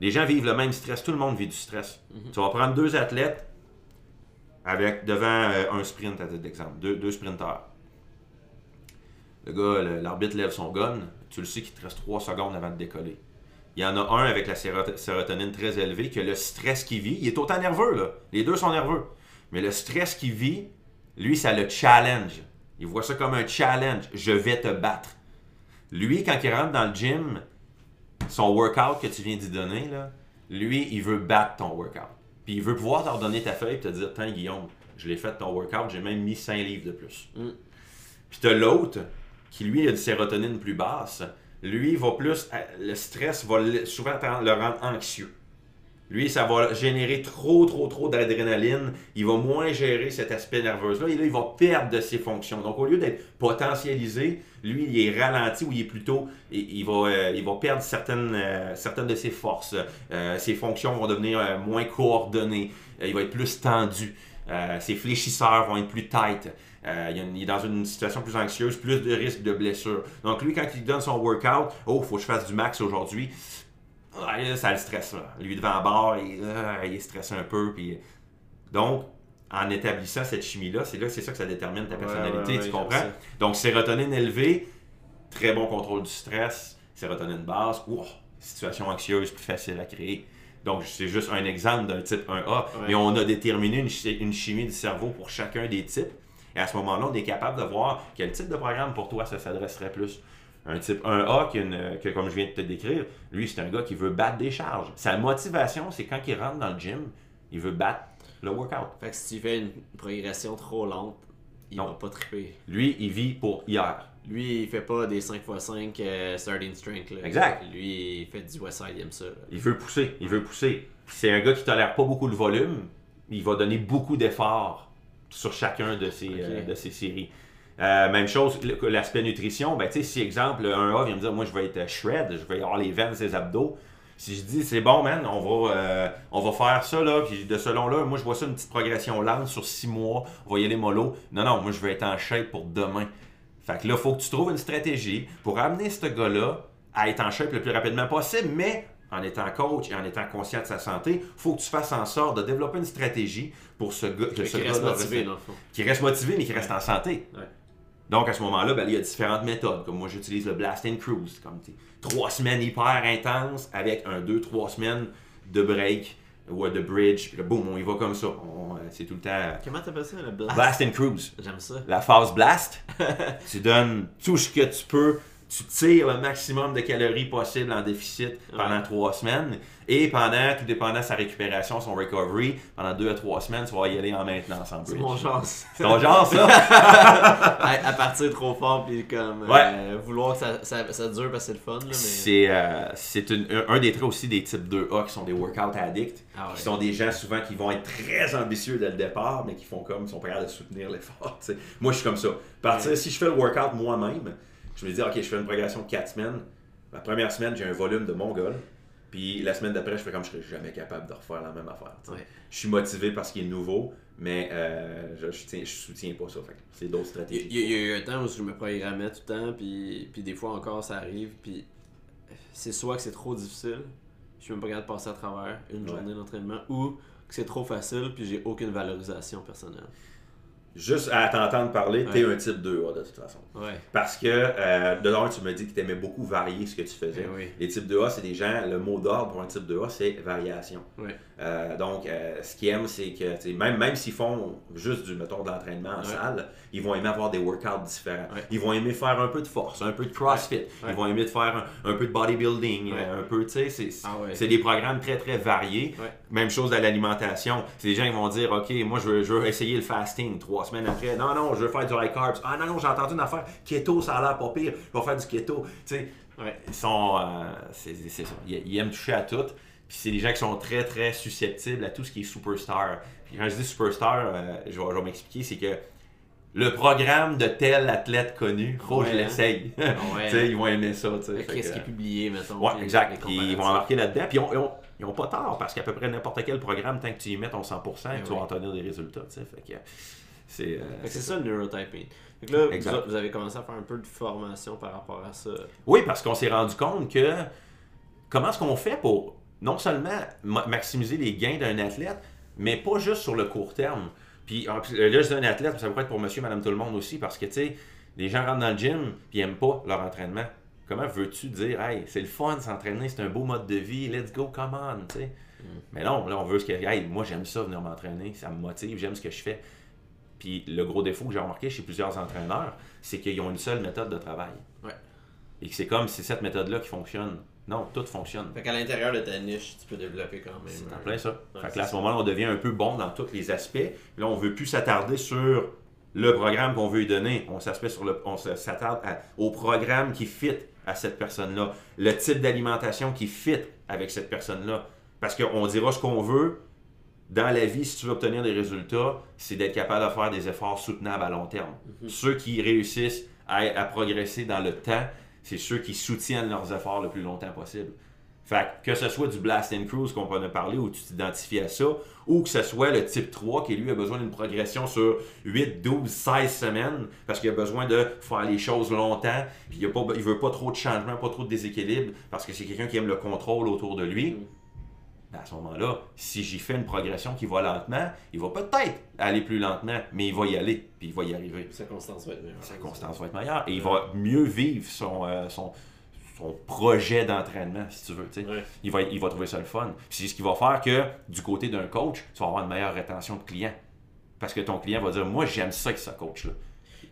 Les gens vivent le même stress, tout le monde vit du stress. Tu vas prendre deux athlètes avec devant euh, un sprint à titre d'exemple, deux, deux sprinteurs. Le gars, l'arbitre lève son gun, tu le sais qu'il te reste 3 secondes avant de décoller. Il y en a un avec la séro- sérotonine très élevée, que le stress qu'il vit, il est autant nerveux, là. Les deux sont nerveux. Mais le stress qu'il vit, lui, ça le challenge. Il voit ça comme un challenge. Je vais te battre. Lui, quand il rentre dans le gym, son workout que tu viens d'y donner, là, lui, il veut battre ton workout. Puis il veut pouvoir te redonner ta feuille et te dire Tiens, Guillaume, je l'ai fait ton workout, j'ai même mis 5 livres de plus. Mm. Puis t'as l'autre qui, lui, a une sérotonine plus basse. Lui, va plus. euh, Le stress va souvent le rendre anxieux. Lui, ça va générer trop, trop, trop d'adrénaline. Il va moins gérer cet aspect nerveux-là. Et là, il va perdre de ses fonctions. Donc, au lieu d'être potentialisé, lui, il est ralenti ou il est plutôt. Il, il va, euh, il va perdre certaines, euh, certaines de ses forces. Euh, ses fonctions vont devenir moins coordonnées. Il va être plus tendu. Ses fléchisseurs vont être plus tight. Il, il est dans une situation plus anxieuse, plus de risque de blessure. Donc, lui, quand il donne son workout, oh, faut que je fasse du max aujourd'hui. Là, ça le stresse. Là. Lui, devant la barre, il, euh, il est stressé un peu. Puis... Donc, en établissant cette chimie-là, c'est là c'est ça que ça détermine ta personnalité, ouais, ouais, tu comprends? Donc, sérotonine élevée, très bon contrôle du stress. Sérotonine basse, ouah, situation anxieuse, plus facile à créer. Donc, c'est juste un exemple d'un type 1A. Mais on a déterminé une, une chimie du cerveau pour chacun des types. Et à ce moment-là, on est capable de voir quel type de programme pour toi ça s'adresserait plus. Un type 1A, qui une- que, comme je viens de te décrire, lui, c'est un gars qui veut battre des charges. Sa motivation, c'est quand il rentre dans le gym, il veut battre le workout. Fait que si tu fais une progression trop lente, il Non. va pas triper. Lui, il vit pour hier. Lui, il fait pas des 5x5 euh, starting strength. Là. Exact. Lui, il fait du Westside, il aime ça. là. Il veut pousser, il veut pousser. C'est un gars qui tolère pas beaucoup le volume. Il va donner beaucoup d'efforts sur chacun de ses, euh, de ses séries. Euh, même chose, l'aspect nutrition. Ben, tu sais, si exemple, un A vient me dire, moi, je vais être shred, je vais avoir les veines, les abdos. Si je dis, c'est bon, man, on va, euh, on va faire ça, là, puis de ce long-là, moi, je vois ça une petite progression lente sur six mois, on va y aller mollo. Non, non, moi, je vais être en shape pour demain. Fait que là, il faut que tu trouves une stratégie pour amener ce gars-là à être en shape le plus rapidement possible, mais en étant coach et en étant conscient de sa santé, faut que tu fasses en sorte de développer une stratégie pour ce gars, que qu'il reste motivé, reste- dans le fond. qui reste motivé, mais qui reste en santé. Ouais. Donc, à ce moment-là, ben, il y a différentes méthodes. Comme moi, j'utilise le Blast and Cruise. Comme trois semaines hyper intenses avec un, deux, trois semaines de break ou de bridge. Puis là, boum, on y va comme ça. Euh, c'est tout le temps. Comment t'appelles ça, le blast? Blast and Cruise. J'aime ça. La phase blast, tu donnes tout ce que tu peux tu tires le maximum de calories possible en déficit pendant Ouais. trois semaines. Et pendant, tout dépendant de sa récupération, son recovery, pendant deux à trois semaines, tu vas y aller en maintenance en C'est bridge. mon genre. C'est ton genre, ça? à, à partir trop fort, puis comme euh, vouloir que ça, ça, ça dure parce que c'est le fun. Là, mais... C'est euh, c'est une- un, un des traits aussi des types 2A qui sont des workout addicts. Ah ouais. Qui sont des gens souvent qui vont être très ambitieux dès le départ, mais qui font comme, ils sont pas capables de soutenir l'effort. Moi, je suis comme ça. Partir, Ouais. Si je fais le workout moi-même, je me dis, OK, je fais une progression de 4 semaines. La première semaine, j'ai un volume de mongol. Puis la semaine d'après, je fais comme je serais jamais capable de refaire la même affaire. Ouais. Je suis motivé parce qu'il est nouveau, mais euh, je, je, tiens- je soutiens pas ça. C'est d'autres Il stratégies. y, il y a eu un temps où je me programmais tout le temps, puis, puis des fois encore ça arrive, puis c'est soit que c'est trop difficile, je suis même pas capable de passer à travers une Ouais. journée d'entraînement, ou que c'est trop facile, puis j'ai aucune valorisation personnelle. Juste à t'entendre parler, t'es Ouais. un type 2A de toute façon. Ouais. Parce que, euh, de l'un, tu me dis que tu aimais beaucoup varier ce que tu faisais. Eh oui. Les types 2A, c'est des gens, le mot d'ordre pour un type 2A, c'est variation. Ouais. Euh, donc, euh, ce qu'ils aiment, c'est que, même, même s'ils font juste du, mettons, de l'entraînement en salle, ils vont aimer avoir des workouts différents. Ils vont aimer faire un peu de force, un peu de crossfit. Ils vont aimer faire un, un peu de bodybuilding, euh, un peu, tu sais, c'est Ah c'est des programmes très, très variés. Même chose à l'alimentation. C'est des gens qui vont dire, OK, moi, je veux, je veux essayer le fasting. Trois semaines après, non, non, je veux faire du high carbs. Ah non, non, j'ai entendu une affaire. Keto, ça a l'air pas pire. Je vais faire du keto. Tu sais, Ouais. ils sont. euh, c'est ça. Ils, ils aiment toucher à tout. Puis c'est des gens qui sont très, très susceptibles à tout ce qui est superstar. Puis quand je dis superstar, euh, je vais, m'expliquer, c'est que le programme de tel athlète connu, faut que je hein? l'essaye. Ah ouais, Tu sais, hein? ils vont aimer ça. Qu'est-ce que, qui est publié, mettons. Ouais, exact. ils vont embarquer là-dedans. Puis ils ont, ils ont pas tort parce qu'à peu près n'importe quel programme, tant que tu y mets ton 100%, tu oui. vas obtenir des résultats. tu sais. Fait que c'est. euh, c'est ça le neurotyping. Que là, vous, Exact. a- vous avez commencé à faire un peu de formation par rapport à ça. Oui, parce qu'on s'est rendu compte que comment est-ce qu'on fait pour non seulement ma- maximiser les gains d'un athlète, mais pas juste sur le court terme. Puis plus, là, dis un athlète, mais ça pourrait être pour monsieur, madame, tout le monde aussi, parce que tu sais, les gens rentrent dans le gym ils n'aiment pas leur entraînement. Comment veux-tu dire, hey, c'est le fun de s'entraîner, c'est un beau mode de vie, let's go, come on, tu sais. Mais non, là, on veut ce que, hey, moi j'aime ça venir m'entraîner, ça me motive, j'aime ce que je fais. Puis le gros défaut que j'ai remarqué chez plusieurs entraîneurs, c'est qu'ils ont une seule méthode de travail. Ouais. Et que c'est comme c'est cette méthode-là qui fonctionne. Non, tout fonctionne. Fait qu'à l'intérieur de ta niche, tu peux développer quand même. C'est en un- plein ça. Ouais, fait que là, à ce moment-là, on devient un peu bon dans tous les aspects. Là, on veut plus s'attarder sur le programme qu'on veut lui donner. On s'aspect sur le, on se- s'attarde au programme qui fit à cette personne-là, le type d'alimentation qui fit avec cette personne-là. Parce qu'on dira ce qu'on veut. Dans la vie, si tu veux obtenir des résultats, c'est d'être capable de faire des efforts soutenables à long terme. Ceux qui réussissent à, à progresser dans le temps, c'est ceux qui soutiennent leurs efforts le plus longtemps possible. Fait que, que ce soit du blast and cruise qu'on en a parlé où tu t'identifies à ça, ou que ce soit le type 3 qui lui a besoin d'une progression sur 8, 12, 16 semaines parce qu'il a besoin de faire les choses longtemps, puis il, il veut pas trop de changement, pas trop de déséquilibre parce que c'est quelqu'un qui aime le contrôle autour de lui. Ben, à ce moment-là, si j'y fais une progression qui va lentement, il va peut-être aller plus lentement, mais il va y aller, puis il va y arriver Sa constance va être meilleure. sa constance va être meilleure et il va mieux vivre son, euh, son, son projet d'entraînement, si tu veux. Ouais. Il, va, il va trouver ça le fun. C'est ce qui va faire que, du côté d'un coach, tu vas avoir une meilleure rétention de clients. Parce que ton client va dire Moi, j'aime ça que ce coach-là.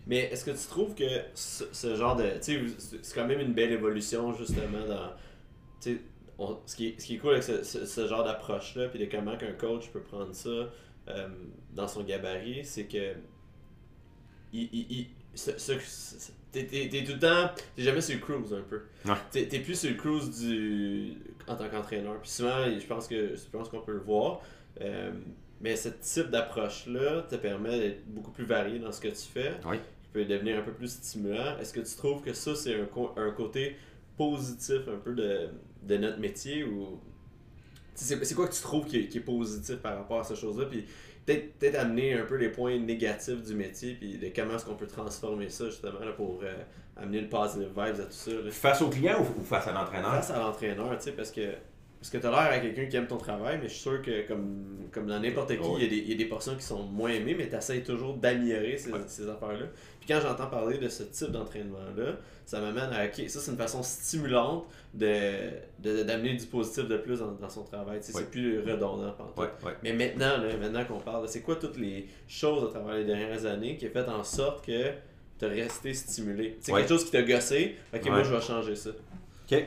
Mais est-ce que tu trouves que ce, ce genre de. Tu sais, c'est quand même une belle évolution, justement, dans. Tu on- ce, qui est, ce qui est cool avec ce, ce- ce genre d'approche-là, puis de comment qu'un coach peut prendre ça euh, dans son gabarit, c'est que. Il, il, il- ce- ce- ce- T'es t'es- t'es tout le temps. T'es jamais sur le cruise un peu. Ouais. T'es t'es plus sur le cruise du, en tant qu'entraîneur. Puis souvent, je pense que je pense qu'on peut le voir. Euh, mais ce type d'approche-là te permet d'être beaucoup plus varié dans ce que tu fais Oui. qui peut devenir un peu plus stimulant. Est-ce que tu trouves que ça, c'est un, un côté positif un peu de, de notre métier ou. C'est quoi que tu trouves qui est, qui est positif par rapport à ces choses-là? Puis peut-être peut amener un peu les points négatifs du métier, puis de comment est-ce qu'on peut transformer ça justement là, pour euh, amener le positive vibes à tout ça. là. Face au client ou, face à l'entraîneur? Face à l'entraîneur, tu sais, parce que. Parce que tu as l'air à quelqu'un qui aime ton travail, mais je suis sûr que, comme, comme dans n'importe qui, il y, a des- il y a des portions qui sont moins aimées, mais tu essaies toujours d'améliorer ces, ces affaires-là. Quand j'entends parler de ce type d'entraînement-là, ça m'amène à, ok, ça c'est une façon stimulante de de- d'amener du positif de plus dans, dans son travail. Tu. C'est plus redondant. Mais maintenant, là, maintenant qu'on parle, c'est quoi toutes les choses à travers les dernières années qui ont fait en sorte que t'as resté stimulé? C'est quelque chose qui t'a gossé, Ouais. moi je vais changer ça. OK.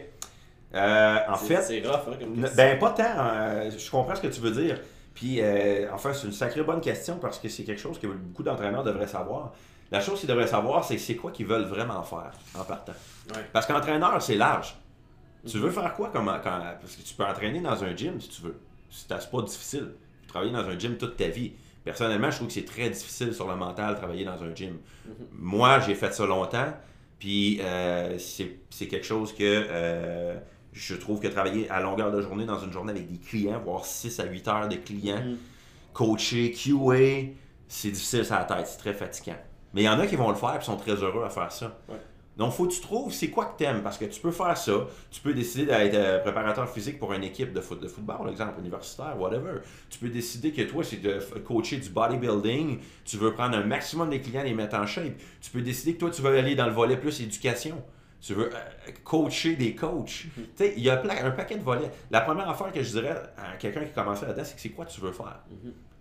Euh, en fait, c'est rough hein, comme. Ben, pas tant. euh, je comprends ce que tu veux dire. Puis, euh, enfin, c'est une sacrée bonne question parce que c'est quelque chose que beaucoup d'entraîneurs devraient savoir. La chose qu'ils devraient savoir, c'est c'est quoi qu'ils veulent vraiment faire en partant. Ouais. Parce qu'entraîneur, c'est large. Tu veux faire quoi comme, quand, Parce que tu peux entraîner dans un gym si tu veux. C'est pas difficile. Tu travailler dans un gym toute ta vie. Personnellement, je trouve que c'est très difficile sur le mental travailler dans un gym. Moi, j'ai fait ça longtemps. Puis euh, c'est quelque chose que euh, je trouve que travailler à longueur de journée dans une journée avec des clients, voire 6 à 8 heures de clients, Mhm. coacher, QA, c'est difficile sur la tête, c'est très fatigant. Mais il y en a qui vont le faire et sont très heureux à faire ça. Ouais. Donc, faut que tu trouves c'est quoi que tu aimes. Parce que tu peux faire ça. Tu peux décider d'être euh, préparateur physique pour une équipe de, foot, de football, par exemple, universitaire, whatever. Tu peux décider que toi, c'est de coacher du bodybuilding. Tu veux prendre un maximum des clients et les mettre en shape. Tu peux décider que toi, tu veux aller dans le volet plus éducation. Tu veux euh, coacher des coachs. Tu sais, il y a un paquet de volets. La première affaire que je dirais à quelqu'un qui commence là-dedans, c'est que c'est quoi tu veux faire?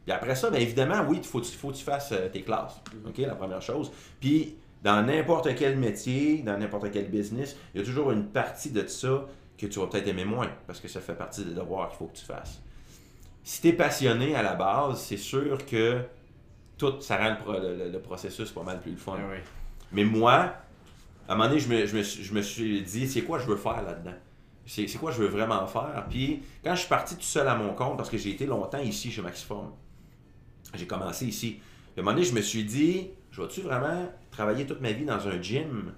Puis après ça, bien évidemment, oui, il faut, faut que tu fasses euh, tes classes. OK, la première chose. Puis dans n'importe quel métier, dans n'importe quel business, il y a toujours une partie de ça que tu vas peut-être aimer moins parce que ça fait partie des devoirs qu'il faut que tu fasses. Si tu es passionné à la base, c'est sûr que tout, ça rend le, le- processus pas mal plus le fun. Ah. Mais moi, à un moment donné, je me, je me suis- je me suis dit, c'est quoi je veux faire là-dedans? C'est c'est quoi je veux vraiment faire? Puis, quand je suis parti tout seul à mon compte, parce que j'ai été longtemps ici chez Maxiform, j'ai commencé ici. À un moment donné, je me suis dit, je vais-tu vraiment travailler toute ma vie dans un gym,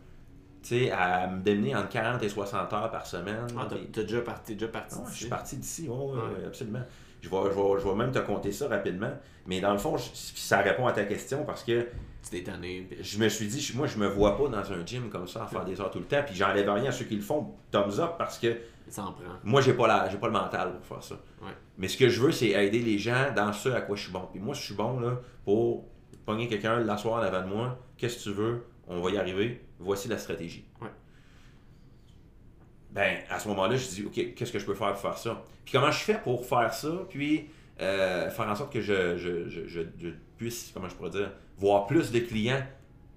tu sais, à me donner entre 40 et 60 heures par semaine? Ah, t'as déjà parti, déjà parti ouais, je suis parti d'ici, oui, Ouais. absolument. Je vais, je, vais, je vais même te compter ça rapidement. Mais dans le fond, je- ça répond à ta question parce que Tu t'es tanné. je me suis dit, moi, je me vois pas dans un gym comme ça à faire des heures tout le temps. Puis j'enlève rien à ceux qui le font, thumbs up, parce que Ça en prend. moi, j'ai pas, la, j'ai pas le mental pour faire ça. Ouais. Mais ce que je veux, c'est aider les gens dans ce à quoi je suis bon. Puis moi, je suis bon là, pour pogner quelqu'un, l'asseoir en avant de moi. Qu'est-ce que tu veux? On va y arriver. Voici la stratégie. Ouais. Ben, à ce moment-là, je dis, OK, qu'est-ce que je peux faire pour faire ça? Puis comment je fais pour faire ça? Puis euh, faire en sorte que je, je, je, puisse, comment je pourrais dire, voir plus de clients.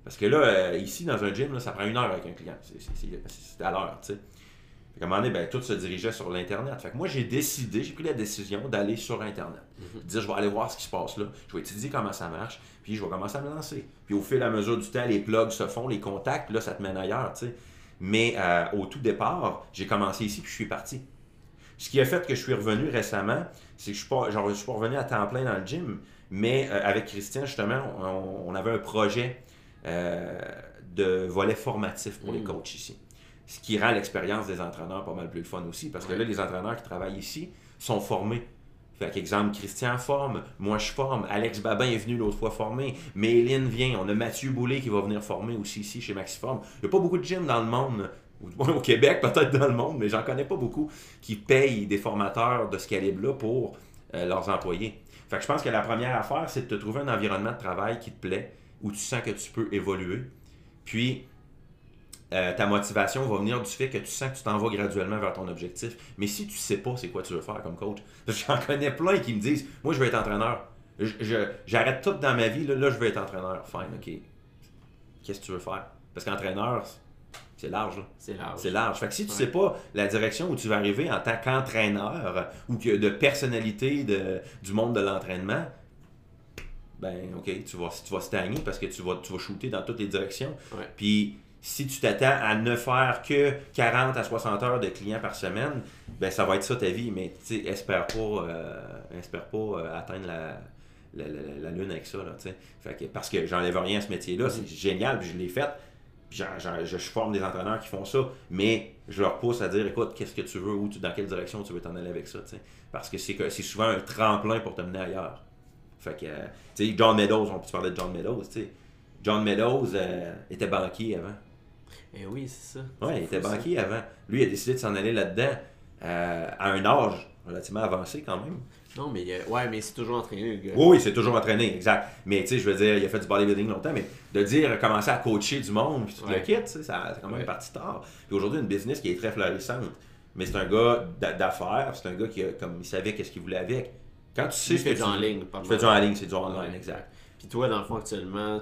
Parce que là, euh, ici, dans un gym, là, ça prend une heure avec un client. C'est- à l'heure, tu sais. Fait qu'à un moment donné, ben, tout se dirigeait sur l'Internet. Fait que moi, j'ai décidé, j'ai pris la décision d'aller sur Internet. De dire, je vais aller voir ce qui se passe là. Je vais étudier comment ça marche. Puis je vais commencer à me lancer. Puis au fil et à mesure du temps, les plugs se font, les contacts, puis là, ça te mène ailleurs, tu sais. Mais euh, au tout départ, j'ai commencé ici, puis je suis parti. Ce qui a fait que je suis revenu récemment, c'est que je suis pas, genre, je suis pas revenu à temps plein dans le gym, mais euh, avec Christian, justement, on, on avait un projet euh, de volet formatif pour les Mm. coachs ici. Ce qui rend l'expérience des entraîneurs pas mal plus fun aussi, parce que là, les entraîneurs qui travaillent ici sont formés. Fait qu'exemple, Christian forme, moi je forme, Alex Babin est venu l'autre fois former, Méline vient, on a Mathieu Boulay qui va venir former aussi ici chez Maxiform. Il n'y a pas beaucoup de gyms dans le monde, au Québec peut-être dans le monde, mais j'en connais pas beaucoup qui payent des formateurs de ce calibre-là pour euh, leurs employés. Fait que je pense que la première affaire, c'est de te trouver un environnement de travail qui te plaît, où tu sens que tu peux évoluer. Puis, euh, ta motivation va venir du fait que tu sens que tu t'en vas graduellement vers ton objectif. Mais si tu sais pas c'est quoi tu veux faire comme coach, j'en connais plein qui me disent Moi, je veux être entraîneur. J'arrête tout dans ma vie, là, là, je veux être entraîneur. Fine, ok. Qu'est-ce que tu veux faire? Parce qu'entraîneur, c'est large. là. C'est large. C'est large. Fait que si tu Ouais. sais pas la direction où tu vas arriver en tant qu'entraîneur ou que de personnalité de- du monde de l'entraînement, ben ok, tu vas, tu vas stagner parce que tu vas, tu vas shooter dans toutes les directions. Ouais. Puis si tu t'attends à ne faire que 40 à 60 heures de clients par semaine, ben ça va être ça ta vie, mais espère pas, euh, espère pas euh, atteindre la, la, la- la lune avec ça. Là, fait que, parce que j'enlève rien à ce métier-là, c'est génial, puis je l'ai fait. Puis je, forme des entraîneurs qui font ça, mais je leur pousse à dire écoute, qu'est-ce que tu veux, ou tu- dans quelle direction tu veux t'en aller avec ça, parce que c'est que c'est souvent un tremplin pour te mener ailleurs. Fait que, euh, tu sais, John Meadows, on peut parler de John Meadows, tu sais? John Meadows euh, était banquier avant. Eh oui, c'est ça. C'est il était ça. banquier avant. Lui, il a décidé de s'en aller là-dedans euh, à un âge relativement avancé quand même. Non, mais, euh, ouais, mais c'est toujours entraîné, le gars. Oui, oui, c'est toujours entraîné, exact. Mais tu sais, je veux dire, il a fait du bodybuilding longtemps, mais de dire commencer à coacher du monde, puis tout Ouais. le kit, ça c'est quand même Ouais. parti tard. Puis aujourd'hui, une business qui est très florissante. Mais c'est un gars d'a- d'affaires, c'est un gars qui a, comme il savait qu'est-ce qu'il voulait avec. Quand tu sais ce que tu du en ligne, pas Tu fais du en ligne, c'est du online, Ouais. exact. Puis toi, dans le fond, actuellement,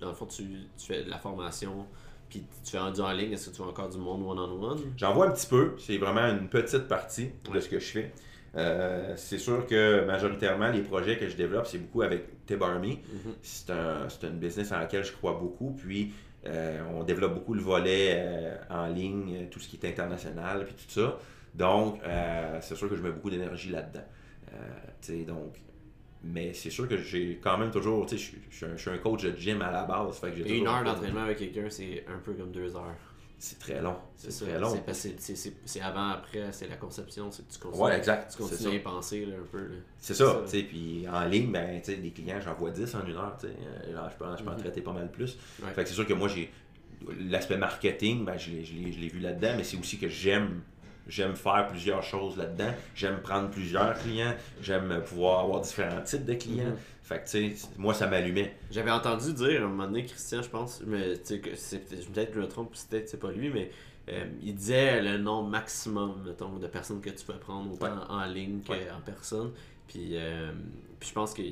dans le fond, tu, tu fais de la formation, puis tu fais un du en ligne. Est-ce que tu fais encore du monde one-on-one? J'en vois un petit peu. C'est vraiment une petite partie de Ouais. ce que je fais. Euh, c'est sûr que majoritairement, les projets que je développe, c'est beaucoup avec Tib Army. Mhm. C'est un, c'est une business en laquelle je crois beaucoup. Puis, euh, on développe beaucoup le volet euh, en ligne, tout ce qui est international, puis tout ça. Donc, c'est sûr que je mets beaucoup d'énergie là-dedans. Tu sais, donc, mais c'est sûr que j'ai quand même toujours, tu sais, je suis- je un- je suis un coach de gym à la base. Fait que j'ai une heure d'entraînement avec quelqu'un, c'est un peu comme deux heures. C'est très long. C'est très long. C'est avant, après, c'est la conception, c'est que tu continues, Ouais, exact. tu continues à y penser là, un peu. C'est ça, tu sais, puis en ligne, ben, tu sais, des clients, j'en vois 10 en une heure, tu sais, là, je peux, en- je peux en Mhm. traiter pas mal plus. Ouais. Fait que c'est sûr que moi, j'ai l'aspect marketing, ben, je l'ai vu là-dedans, mais c'est aussi que j'aime j'aime faire plusieurs choses là-dedans, j'aime prendre plusieurs clients, j'aime pouvoir avoir différents types de clients. Mhm. Fait que, tu sais, moi, ça m'allumait. J'avais entendu dire à un moment donné, Christian, je pense, mais tu sais, peut-être que je me trompe, peut-être que c'est pas lui, mais euh, il disait le nombre maximum, mettons, de personnes que tu peux prendre autant Ouais. en ligne qu'en Ouais. personne. Puis, euh, puis je pense qu'on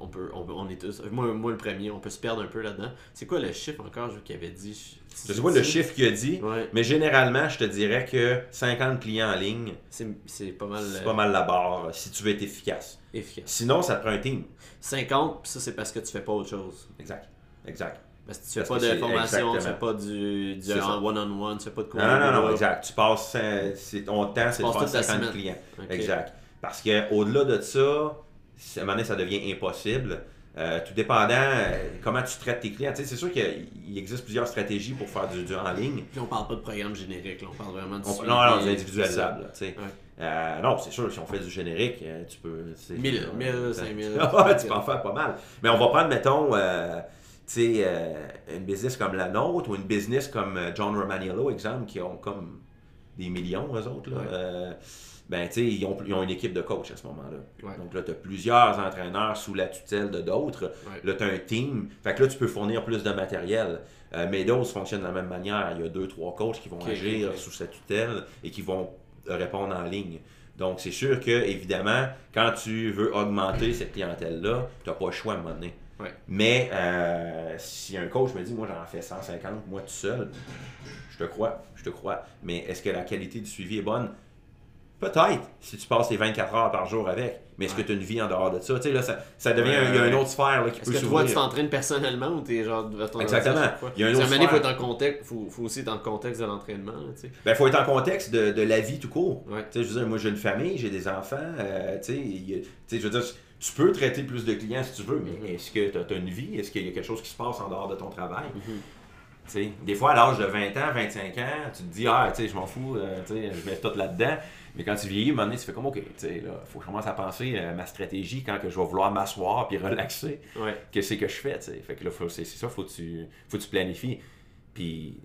on peut, on, est tous, moi, moi le premier, on peut se perdre un peu là-dedans. C'est quoi le chiffre encore qu'il avait dit? Je sais pas le chiffre qu'il a dit, Ouais, mais généralement, je te dirais que 50 clients en ligne, c'est pas mal, c'est euh, pas mal la barre si tu veux être efficace. efficace. Sinon, ça te prend un team. 50, puis ça, c'est parce que tu fais pas autre chose. Exact. Exact. Parce que tu fais Parce pas de formation, tu fais pas du, du one-on-one, tu fais pas de cours. Non, non, non, non, exact. Tu passes, euh, ton temps, c'est de faire toute ta 50 semaine. clients. Exact. Parce que au-delà de ça, à un moment donné, ça devient impossible. Euh, tout dépendant euh, comment tu traites tes clients. C'est sûr qu'il il existe plusieurs stratégies pour faire du, du en ligne. Puis on parle pas de programme générique, là, on parle vraiment de On- suivi, non, non, c'est individualisable. là. Ouais. Euh, non, c'est sûr, si on fait du générique, euh, tu peux. tu sais, 1000, euh, 1000, 5000. Ouais, tu peux en faire pas mal. Mais on va prendre, mettons, euh, tu sais, une business comme la nôtre ou une business comme John Romaniello, exemple, qui ont comme des millions, eux autres. Là. Ouais. Euh, ben, tu sais, ils ont, ils ont une équipe de coach à ce moment-là. Ouais. Donc là, tu as plusieurs entraîneurs sous la tutelle de d'autres. Ouais. Là, tu as un team. Fait que là, tu peux fournir plus de matériel. Euh, Meadows fonctionne de la même manière. Il y a deux, trois coachs qui vont agir sous sa tutelle et qui vont répondre en ligne. Donc, c'est sûr que, évidemment, quand tu veux augmenter cette clientèle-là, tu n'as pas le choix à un moment donné. Ouais. Mais euh, si un coach me dit, moi, j'en fais 150, moi, tout seul, je te crois, je te crois. Mais est-ce que la qualité du suivi est bonne? Peut-être, si tu passes les 24 heures par jour avec. Mais est-ce que tu as une vie en dehors de ça? Tu sais, là, ça, ça devient, Ouais, un- il y a ouais. une autre sphère là, qui Est-ce peut que toi, tu s'ouvrir. t'entraînes personnellement ou t'es genre devant ton Exactement. Il y a autre donné, faut sphère. être en contexte, faut, faut aussi être dans le contexte de l'entraînement, tu sais. Ben, faut être en contexte de, de la vie tout court. Ouais. Tu sais, je veux dire, moi, j'ai une famille, j'ai des enfants. euh, tu il tu sais, je veux dire, tu peux traiter plus de clients si tu veux, mais Mhm. est-ce que tu as, une vie? Est-ce qu'il y a quelque chose qui se passe en dehors de ton travail? Mhm. Des fois, à l'âge de 20 ans, 25 ans, tu te dis, ah, je m'en fous, euh, je mets tout là-dedans. Mais quand tu vieillis, à un moment donné, tu fais comme, OK, tu sais, là, faut que je commence à penser à ma stratégie quand que je vais vouloir m'asseoir puis relaxer. Ouais. Qu'est-ce que je fais, tu sais. Fait que là, faut- c'est ça, faut que tu, faut que tu planifies. Puis,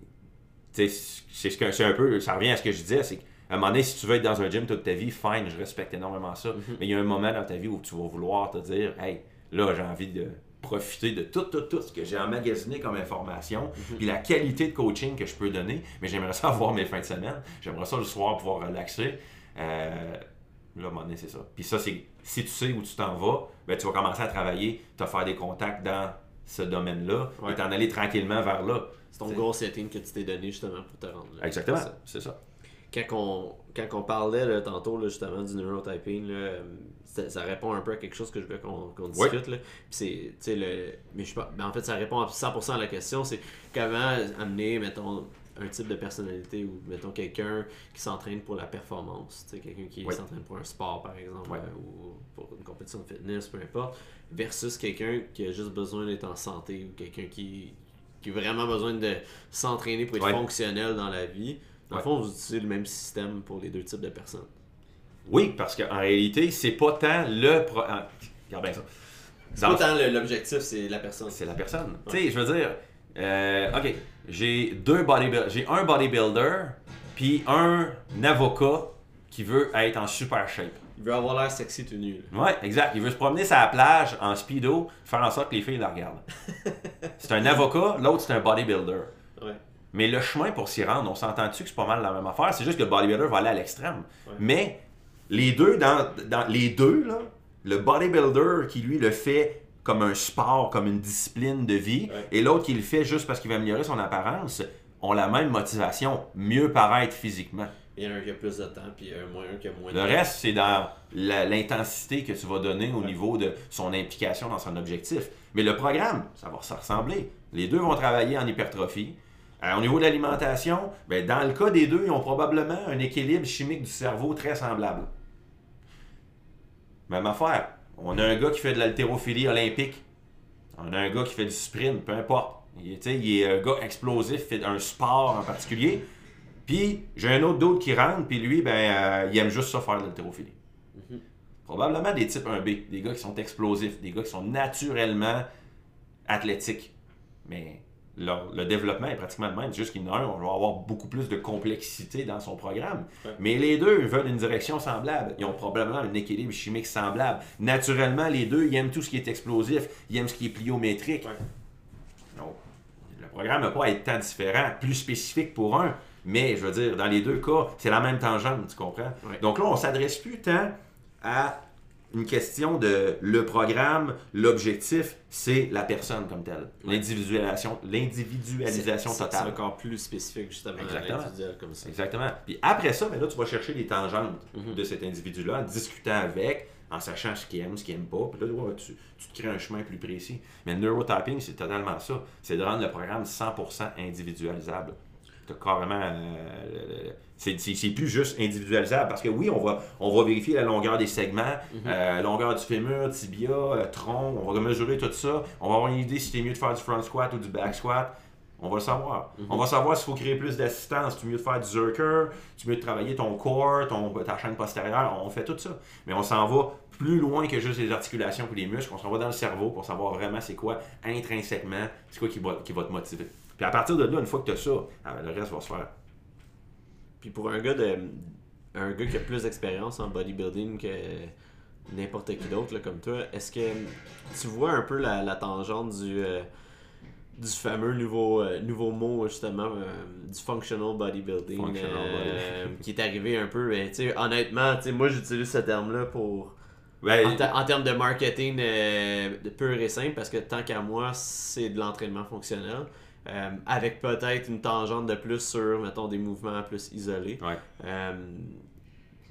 tu sais, c'est ce que c'est un peu, ça revient à ce que je disais, c'est qu'à un moment donné, si tu veux être dans un gym toute ta vie, fine, je respecte énormément ça. Mais il y a un moment dans ta vie où tu vas vouloir te dire, hey, là, j'ai envie de profiter de tout, tout, tout ce que j'ai emmagasiné comme information, puis la qualité de coaching que je peux donner, mais j'aimerais ça avoir mes fins de semaine, j'aimerais ça le soir pouvoir relaxer. Euh, là, à un moment donné, c'est ça. Puis ça, c'est si tu sais où tu t'en vas, ben, tu vas commencer à travailler, te faire des contacts dans ce domaine-là, Ouais. et t'en aller tranquillement vers là. C'est ton goal setting que tu t'es donné justement pour te rendre là. Exactement, C'est ça. Quand on, quand on parlait là, tantôt là, justement du neurotyping, là, ça, ça répond un peu à quelque chose que je veux qu'on discute. Là. Puis le, mais je, pense- ben, en fait, ça répond à 100% à la question. C'est comment amener, mettons, un type de personnalité ou, mettons, quelqu'un qui s'entraîne pour la performance. Quelqu'un qui s'entraîne pour un sport, par exemple, euh, ou pour une compétition de fitness, peu importe, versus quelqu'un qui a juste besoin d'être en santé ou quelqu'un qui, qui a vraiment besoin de s'entraîner pour être fonctionnel dans la vie. Dans le Ouais. fond, vous utilisez le même système pour les deux types de personnes. Oui, parce qu'en réalité, c'est pas tant le. Pro... ah, Regarde bien ça. C'est pas tant le- l'objectif, c'est la personne. C'est la personne. Ouais. Tu sais, je veux dire, euh, ok, j'ai deux bodybuilders, j'ai un bodybuilder, puis un avocat qui veut être en super shape. Il veut avoir l'air sexy tout nu. là. Ouais, exact. Il veut se promener sur la plage en speedo, faire en sorte que les filles le regardent. c'est un avocat, l'autre c'est un bodybuilder. Mais le chemin pour s'y rendre, on s'entend-tu que c'est pas mal la même affaire? C'est juste que le bodybuilder va aller à l'extrême. Ouais. Mais les deux, dans, dans les deux, là, le bodybuilder qui lui le fait comme un sport, comme une discipline de vie, Ouais. et l'autre qui le fait juste parce qu'il veut améliorer son apparence, ont la même motivation, mieux paraître physiquement. Il y en a un qui a plus de temps, puis un moins un qui a moins de Le temps. reste, c'est dans l'intensité que tu vas donner au niveau de son implication dans son objectif. Mais le programme, ça va se ressembler. Les deux vont travailler en hypertrophie. Euh, au niveau de l'alimentation, ben, dans le cas des deux, ils ont probablement un équilibre chimique du cerveau très semblable. Même affaire. On a un gars qui fait de l'haltérophilie olympique. On a un gars qui fait du sprint, peu importe. Il, est- il un gars explosif, fait un sport en particulier. Puis j'ai un autre d'autre qui rentre, puis lui, ben, euh, il aime juste ça faire de l'haltérophilie. Probablement des types 1B, des gars qui sont explosifs, des gars qui sont naturellement athlétiques. Mais leur- le développement est pratiquement le même, c'est juste qu'il y en a un, on va avoir beaucoup plus de complexité dans son programme. Ouais. Mais les deux veulent une direction semblable. Ils ont probablement un équilibre chimique semblable. Naturellement, les deux, ils aiment tout ce qui est explosif, ils aiment ce qui est pliométrique. Ouais. Donc, le programme n'a pas à être tant différent, plus spécifique pour un, mais je veux dire, dans les deux cas, c'est la même tangente, tu comprends? Ouais. Donc là, on s'adresse plus tant à une question de le programme, l'objectif, c'est la personne comme telle. L'individualisation, l'individualisation totale. C'est encore plus spécifique, justement, Exactement. comme ça. Exactement. Puis après ça, ben là, tu vas chercher les tangentes Mhm. de cet individu-là, en discutant avec, en sachant ce qu'il aime, ce qu'il aime pas. Puis là, ouais, tu, tu te crées un chemin plus précis. Mais le neurotyping, c'est totalement ça. C'est de rendre le programme 100% individualisable. Carrément. euh, c'est plus juste individualisable parce que oui, on va, on va vérifier la longueur des segments, euh, longueur du fémur, tibia, euh, tronc, on va mesurer tout ça. On va avoir une idée si c'est mieux de faire du front squat ou du back squat. On va le savoir. On va savoir s'il faut créer plus d'assistance. Tu mieux de faire du zerker, tu mieux de travailler ton core, ton, ta chaîne postérieure. On fait tout ça. Mais on s'en va plus loin que juste les articulations et les muscles. On s'en va dans le cerveau pour savoir vraiment c'est quoi intrinsèquement, c'est quoi qui va, qui va te motiver. Puis à partir de là, une fois que tu as ça, ah le reste va se faire. Puis pour un gars de un gars qui a plus d'expérience en bodybuilding que n'importe qui d'autre comme toi, est-ce que tu vois un peu la, la tangente du euh, du fameux nouveau euh, nouveau mot justement euh, du functional bodybuilding Functional qui est arrivé un peu mais, tu sais honnêtement moi j'utilise ce terme là pour Ben, en, en termes de marketing pur et simple, parce que tant qu'à moi, c'est de l'entraînement fonctionnel. Euh, avec peut-être une tangente de plus sur, mettons, des mouvements plus isolés. Ouais. Euh,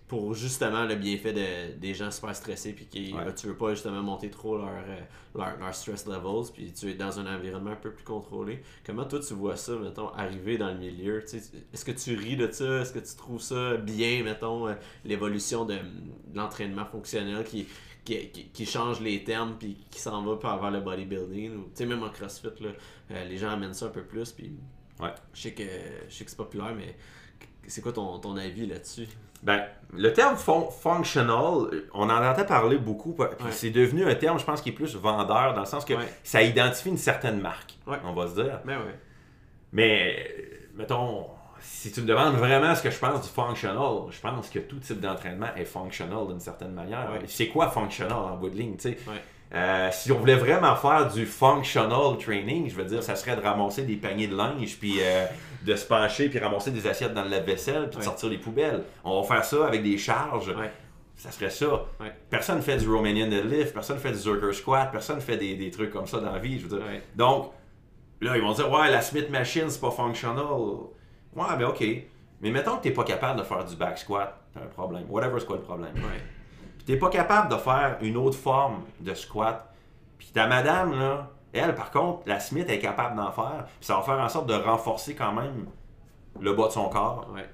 pour justement le bienfait de, des gens super stressés, puis qui Ouais. ben, tu veux pas justement monter trop leur, euh, leur, leur stress levels, puis tu es dans un environnement un peu plus contrôlé. Comment toi tu vois ça, mettons, arriver dans le milieu? Est-ce que tu ris de ça? Est-ce que tu trouves ça bien, mettons, euh, l'évolution de, de l'entraînement fonctionnel qui, qui, qui, qui change les termes, puis qui s'en va vers le bodybuilding ou, Tu sais, même en crossfit, là, euh, les gens amènent ça un peu plus, puis Ouais. je sais que, je sais que c'est populaire, mais c'est quoi ton, ton avis là-dessus? Ben, le terme functional, on en entend parler beaucoup. puis Ouais. C'est devenu un terme, je pense, qui est plus vendeur, dans le sens que Ouais. ça identifie une certaine marque, Ouais. on va se dire. Ben ouais. Mais, mettons, si tu me demandes vraiment ce que je pense du functional, je pense que tout type d'entraînement est functional d'une certaine manière. C'est quoi functional en bout de ligne, tu sais? Euh, si on voulait vraiment faire du functional training, je veux dire, ça serait de ramasser des paniers de linge, puis euh, de se pencher, puis ramasser des assiettes dans le lave-vaisselle, puis de sortir les poubelles. On va faire ça avec des charges. Ouais. Ça serait ça. Ouais. Personne fait du Romanian deadlift, personne fait du Zerker squat, personne fait des, des trucs comme ça dans la vie. Je veux dire. Donc, là, ils vont dire, ouais, la Smith Machine, c'est pas functional. Ouais, ben ok. Mais mettons que t'es pas capable de faire du back squat, t'as un problème. Whatever, c'est quoi le problème? T'es pas capable de faire une autre forme de squat. Puis ta madame, là, elle, par contre, la Smith est capable d'en faire. Puis ça va faire en sorte de renforcer quand même le bas de son corps. Ouais.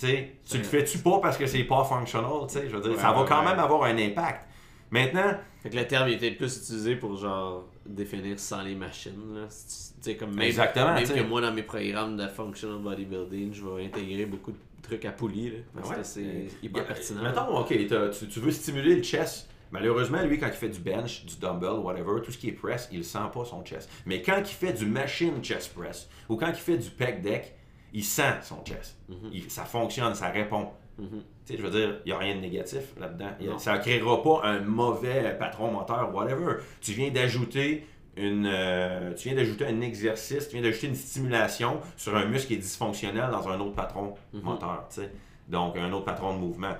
Tu sais, tu le fais-tu pas parce que c'est pas functional, tu sais, je veux dire, Ouais, ça va ouais, quand même avoir un impact. Maintenant, Fait que le terme il était plus utilisé pour genre définir sans les machines. Là. C'est- Tu sais, comme même, Exactement, même que moi dans mes programmes de functional bodybuilding, je vais intégrer beaucoup de trucs à poulie là, parce Ouais. que c'est Euh, hyper a- pertinent. Mettons, ok, tu, tu veux stimuler le chest. Malheureusement, lui, quand il fait du bench, du dumbbell, whatever, tout ce qui est press, il sent pas son chest. Mais quand il fait du machine chest press ou quand il fait du pec deck, il sent son chest. Mhm. Il- ça fonctionne, ça répond. Mhm. Tu sais, je veux dire, il n'y a rien de négatif là-dedans. Ça ne créera pas un mauvais patron moteur, whatever. Tu viens d'ajouter une, euh, tu viens d'ajouter un exercice, tu viens d'ajouter une stimulation sur un muscle qui est dysfonctionnel dans un autre patron Mhm. moteur. tu sais. Donc, un autre patron de mouvement.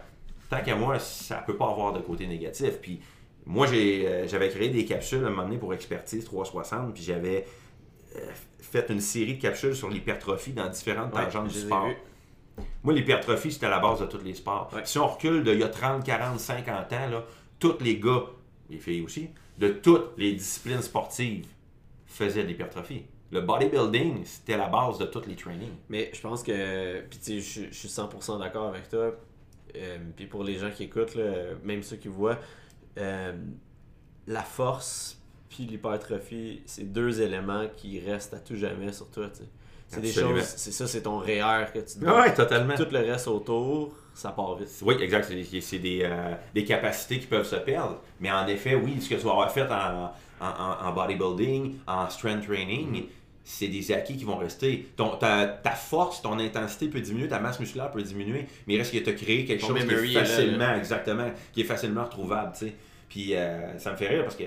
Tant qu'à moi, ça peut pas avoir de côté négatif. Puis, Moi, euh, j'avais créé des capsules à un moment donné pour Expertise 360, puis j'avais euh, fait une série de capsules sur l'hypertrophie dans différentes Ouais, tangentes du sport. Moi, l'hypertrophie, c'était à la base de tous les sports. Ouais. Si on recule d'il y a 30, 40, 50 ans, là, tous les gars, les filles aussi, de toutes les disciplines sportives faisaient de l'hypertrophie. Le bodybuilding, c'était la base de tous les trainings. Mais je pense que. Puis tu sais, je- suis 100% d'accord avec toi. Euh, puis pour les gens qui écoutent, là, même ceux qui voient, euh, la force puis l'hypertrophie, c'est deux éléments qui restent à tout jamais sur toi. C'est des choses. C'est ça, c'est ton REER que tu te Oui, totalement. Tout le reste autour, ça part vite. Oui, exact. C'est des- euh, des capacités qui peuvent se perdre. Mais en effet, oui, ce que tu vas avoir fait en, en, bodybuilding, en strength training, c'est des acquis qui vont rester. Ton, ta, ta force, ton intensité peut diminuer, ta masse musculaire peut diminuer, mais il reste que tu as créé quelque Ton chose qui est là, facilement, exactement, qui est facilement retrouvable. Puis euh, ça me fait rire parce que,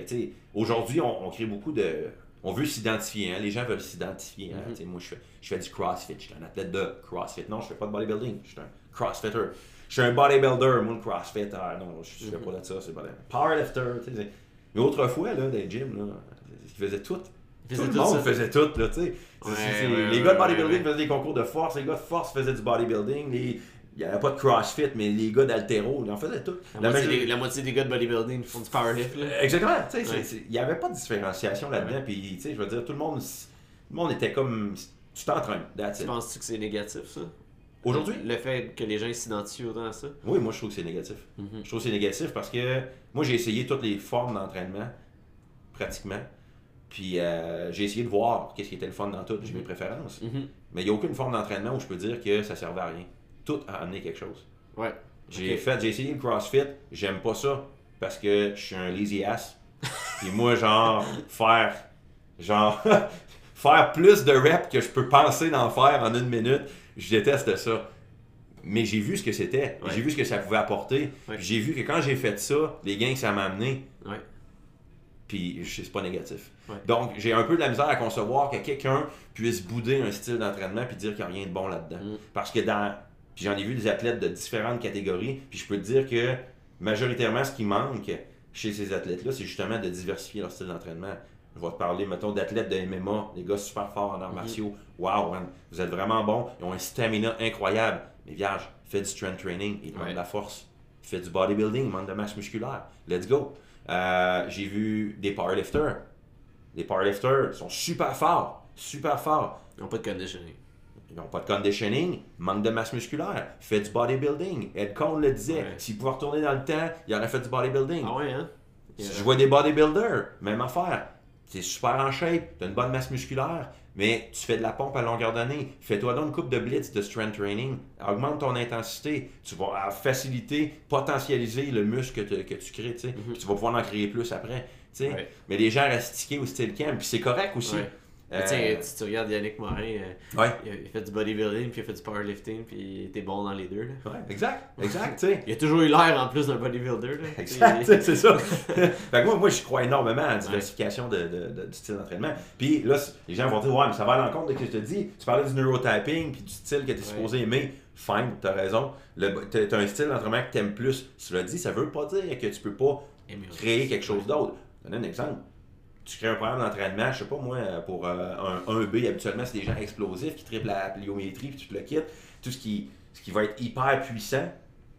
aujourd'hui, on, on crée beaucoup de. On veut s'identifier, hein. les gens veulent s'identifier. hein. Mhm. Sais, Moi, je fais, je fais du CrossFit, je suis un athlète de CrossFit. Non, je fais pas de bodybuilding, je suis un CrossFitter. Je suis un bodybuilder, moi, le CrossFit. Ah non, je fais pas de ça, c'est. Powerlifter, tu sais. Mais autrefois, là, dans les gyms, là, ils faisaient tout. Ils tout faisaient le tout monde ça. faisait tout, là, tu sais. Ouais, ouais, les ouais, gars de ouais, bodybuilding ouais. faisaient des concours de force, les gars de force faisaient du bodybuilding, les... il n'y avait pas de CrossFit, mais les gars d'altéro, ils en faisaient tout. La, La moitié des, la moitié des gars de bodybuilding font du powerlift. Là. Exactement, Ouais. il n'y avait pas de différenciation là-dedans, puis tu sais, je veux dire, tout le monde, tout le monde était comme, tu t'entraînes, Tu penses-tu que c'est négatif, ça? Aujourd'hui? Le fait que les gens s'identifient autant à ça? Oui, moi je trouve que c'est négatif. Mhm. Je trouve que c'est négatif parce que moi j'ai essayé toutes les formes d'entraînement, pratiquement, puis euh, j'ai essayé de voir qu'est-ce qui était le fun dans tout, j'ai mes préférences, Mhm. mais il n'y a aucune forme d'entraînement où je peux dire que ça servait à rien. Tout a amené quelque chose. Ouais. J'ai fait, j'ai essayé le CrossFit, j'aime pas ça parce que je suis un lazy ass. Et moi, genre, faire, genre, faire plus de reps que je peux penser d'en faire en une minute, je déteste ça. Mais j'ai vu ce que c'était, Ouais. j'ai vu ce que ça pouvait apporter, Ouais. j'ai vu que quand j'ai fait ça, les gains que ça m'a amené, Ouais. puis c'est pas négatif. Donc, j'ai un peu de la misère à concevoir que quelqu'un puisse bouder un style d'entraînement puis dire qu'il n'y a rien de bon là-dedans. Mm. Parce que dans. Puis j'en ai vu des athlètes de différentes catégories, puis je peux te dire que majoritairement, ce qui manque chez ces athlètes-là, c'est justement de diversifier leur style d'entraînement. Je vais te parler, mettons, d'athlètes de MMA, des gars super forts en arts Mhm. martiaux. Wow, man, vous êtes vraiment bons, ils ont un stamina incroyable. Mais vierge, fais du strength training, il demande Ouais. de la force. Fais du bodybuilding, il demande de masse musculaire. Let's go. Euh, j'ai vu des powerlifters. Les powerlifters sont super forts, super forts. Ils n'ont pas de conditioning. Ils n'ont pas de conditioning, manque de masse musculaire, fait du bodybuilding. Ed Cohn le disait, Ouais. s'il pouvait retourner dans le temps, il aurait fait du bodybuilding. Ah ouais, hein? Il y a- Si je vois des bodybuilders, même affaire. Tu es super en shape, tu as une bonne masse musculaire, mais tu fais de la pompe à longueur d'année. Fais-toi donc une coupe de blitz de strength training. Augmente ton intensité. Tu vas faciliter, potentialiser le muscle que, te- que tu crées. Puis tu vas pouvoir en créer plus après. Ouais. Mais les gens restent au style camp, puis c'est correct aussi. Ouais. Euh, tu, tu regardes Yannick Morin, euh, ouais. il, a, il a fait du bodybuilding, puis il a fait du powerlifting, puis il était bon dans les deux. Là. Ouais, exact, exact, tu sais. Il a toujours eu l'air en plus d'un bodybuilder. Là. Exact, Tu c'est ça. fait que moi, moi, je crois énormément à la diversification de, de- de- du style d'entraînement. Puis là, les gens vont dire, ouais, mais ça va à l'encontre de ce que je te dis. Tu parlais du neurotyping puis du style que tu es Ouais. supposé aimer. Fine, t'as raison. T'as t'as un style d'entraînement que t'aimes plus. Cela dit, ça veut pas dire que tu peux pas créer quelque chose d'autre. Je vais donner un exemple. Tu crées un programme d'entraînement, je sais pas moi, pour euh, un 1B, habituellement, c'est des gens explosifs qui triplent la pliométrie puis tu te le quittes. Tout ce qui, ce qui va être hyper puissant,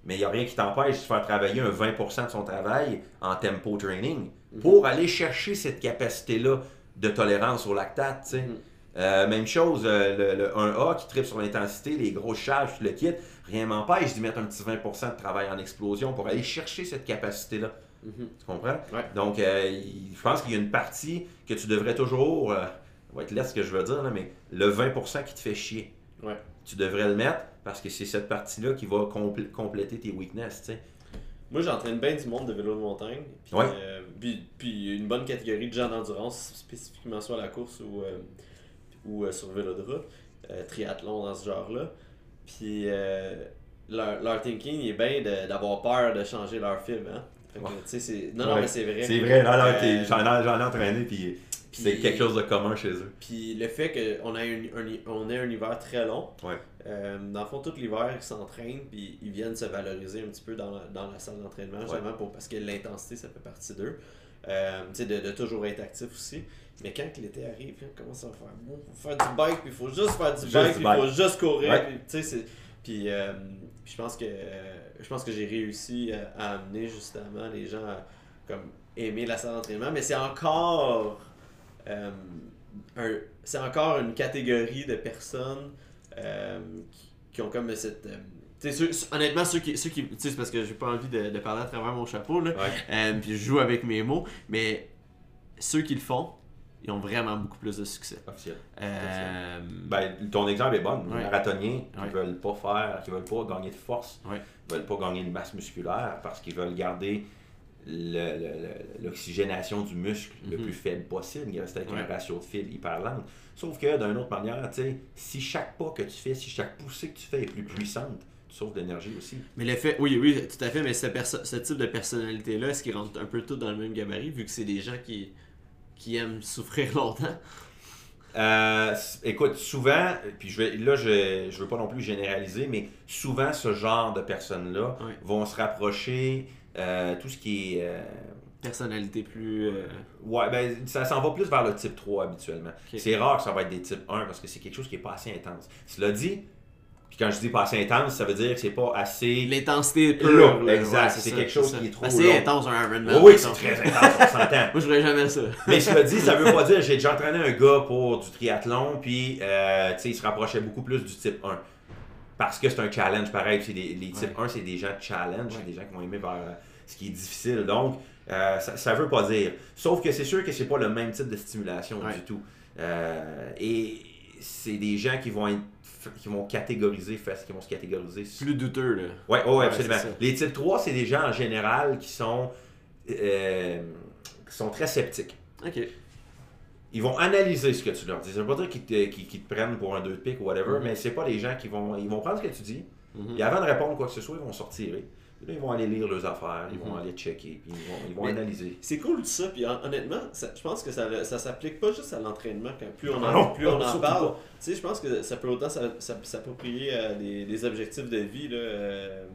mais il n'y a rien qui t'empêche de faire travailler un 20% de son travail en tempo training pour aller chercher cette capacité-là de tolérance au lactate. Mhm. Euh, même chose, euh, le, le 1A qui tripe sur l'intensité, les grosses charges, tu le quittes, rien m'empêche d'y mettre un petit 20% de travail en explosion pour aller chercher cette capacité-là. Mhm. Tu comprends? Ouais. Donc, euh, je pense qu'il y a une partie que tu devrais toujours, euh, ça va être là ce que je veux dire, là, mais le 20% qui te fait chier, Ouais. tu devrais le mettre parce que c'est cette partie-là qui va complé- compléter tes weaknesses. tu sais. Moi, j'entraîne bien du monde de vélo de montagne. Puis, Ouais. euh, puis, puis une bonne catégorie de gens d'endurance, spécifiquement soit à la course ou, euh, ou euh, sur vélodrome, euh, triathlon dans ce genre-là. Puis euh, leur, leur thinking est bien de- d'avoir peur de changer leur film. Hein? Fait que, Ouais. tu sais, c'est- Non, non, Ouais. mais c'est vrai. C'est vrai, là, là, Euh, j'en ai, j'en ai entraîné, puis Puis- C'est quelque chose de commun chez eux. Puis le fait qu'on ait un, un- on ait un hiver très long, Ouais. euh, dans le fond, tout l'hiver, ils s'entraînent, puis ils viennent se valoriser un petit peu dans la, dans la salle d'entraînement, justement, pour, parce que l'intensité, ça fait partie d'eux. Euh, tu sais, de, de toujours être actif aussi. Mais quand l'été arrive, on commence à faire? Bon, faut faire du bike, puis il faut juste faire du Juste bike, il faut juste courir. Puis, puis, euh, puis je pense que euh, je pense que j'ai réussi à, à amener justement les gens à comme aimer la salle d'entraînement, mais c'est encore euh, un- c'est encore une catégorie de personnes euh, qui, qui ont comme cette euh, tu sais, ceux- honnêtement, ceux qui. Ceux qui tu sais, c'est parce que j'ai pas envie de, de parler à travers mon chapeau, là. Ouais. Euh, puis je joue avec mes mots, mais ceux qui le font, ils ont vraiment beaucoup plus de succès. Officiel. Euh, Ben, ton exemple est bon. Les Ouais. marathoniens qui Ouais. veulent pas faire, qui veulent pas gagner de force, Ouais. qui veulent pas gagner de masse musculaire parce qu'ils veulent garder l'oxygénation du muscle le Mhm. plus faible possible. Il reste avec un ratio de fil hyper lent. Sauf que d'une autre manière, tu sais, si chaque pas que tu fais, si chaque poussée que tu fais est plus puissante, tu sauves de l'énergie aussi. Mais le fait, oui, oui, tout à fait, mais ce, ce type de personnalité-là, est-ce qu'ils rentrent un peu tous dans le même gabarit, vu que c'est des gens qui, qui aiment souffrir longtemps? Euh, écoute, souvent, puis je vais, là, je je veux pas non plus généraliser, mais souvent, ce genre de personnes-là vont se rapprocher euh, tout ce qui est. euh, Personnalité plus. ouais, ben, ça s'en va plus vers le type 3 habituellement. C'est rare que ça va être des types 1 parce que c'est quelque chose qui est pas assez intense. Cela dit, puis quand je dis pas assez intense, ça veut dire que c'est pas assez. L'intensité pure. Là, là, exact, c'est quelque chose qui est trop Assez long. intense, un Ironman. Oui, c'est très intense, on s'entend. Moi, je ferais jamais ça. Mais cela dit, ça veut pas dire j'ai déjà entraîné un gars pour du triathlon, puis euh, tu sais, il se rapprochait beaucoup plus du type 1. Parce que c'est un challenge pareil. des- les types 1, c'est des gens challenge, Ouais. des gens qui vont aimer vers euh, ce qui est difficile. Donc, euh, ça, ça veut pas dire. Sauf que c'est sûr que c'est pas le même type de stimulation du tout. Et c'est des gens qui vont être qui vont catégoriser, qui vont se catégoriser Plus douteux, là. Ouais, ouais, Ouais, absolument. Les types 3, c'est des gens en général qui sont, euh, qui sont très sceptiques. Ok. Ils vont analyser ce que tu leur dis. Ça veut pas dire qu'ils te, te prennent pour un deux de pique ou whatever, Mhm. mais c'est pas des gens qui vont. Ils vont prendre ce que tu dis, Mhm. et avant de répondre quoi que ce soit, ils vont sortir. Là, ils vont aller lire leurs affaires, ils vont Mhm. aller checker, puis ils vont, ils vont analyser. C'est cool ça, puis hon- honnêtement, ça- je pense que ça, ça s'applique pas juste à l'entraînement, quand plus on en, Non, plus on en parle. Tu sais, je pense que ça peut autant s'a- s'a- s'approprier à des, des objectifs de vie là, euh,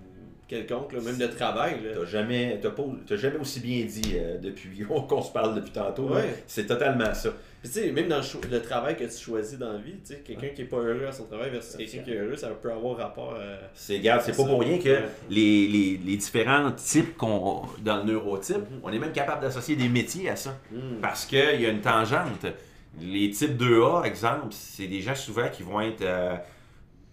quelconques, là, même de travail. T'as jamais, pas- jamais aussi bien dit euh, depuis qu'on se parle depuis tantôt. Ouais. C'est totalement ça. Puis tu sais, même dans le, travail que tu choisis dans la vie, tu sais, quelqu'un qui est pas heureux à son travail versus quelqu'un qui est heureux, ça peut avoir rapport à. C'est, c'est pas pour rien que les, les, les différents types qu'on dans le neurotype, Mhm. on est même capable d'associer des métiers à ça. Hmm. Parce qu'il y a une tangente. Les types 2A, exemple, c'est des gens souvent qui vont être. euh,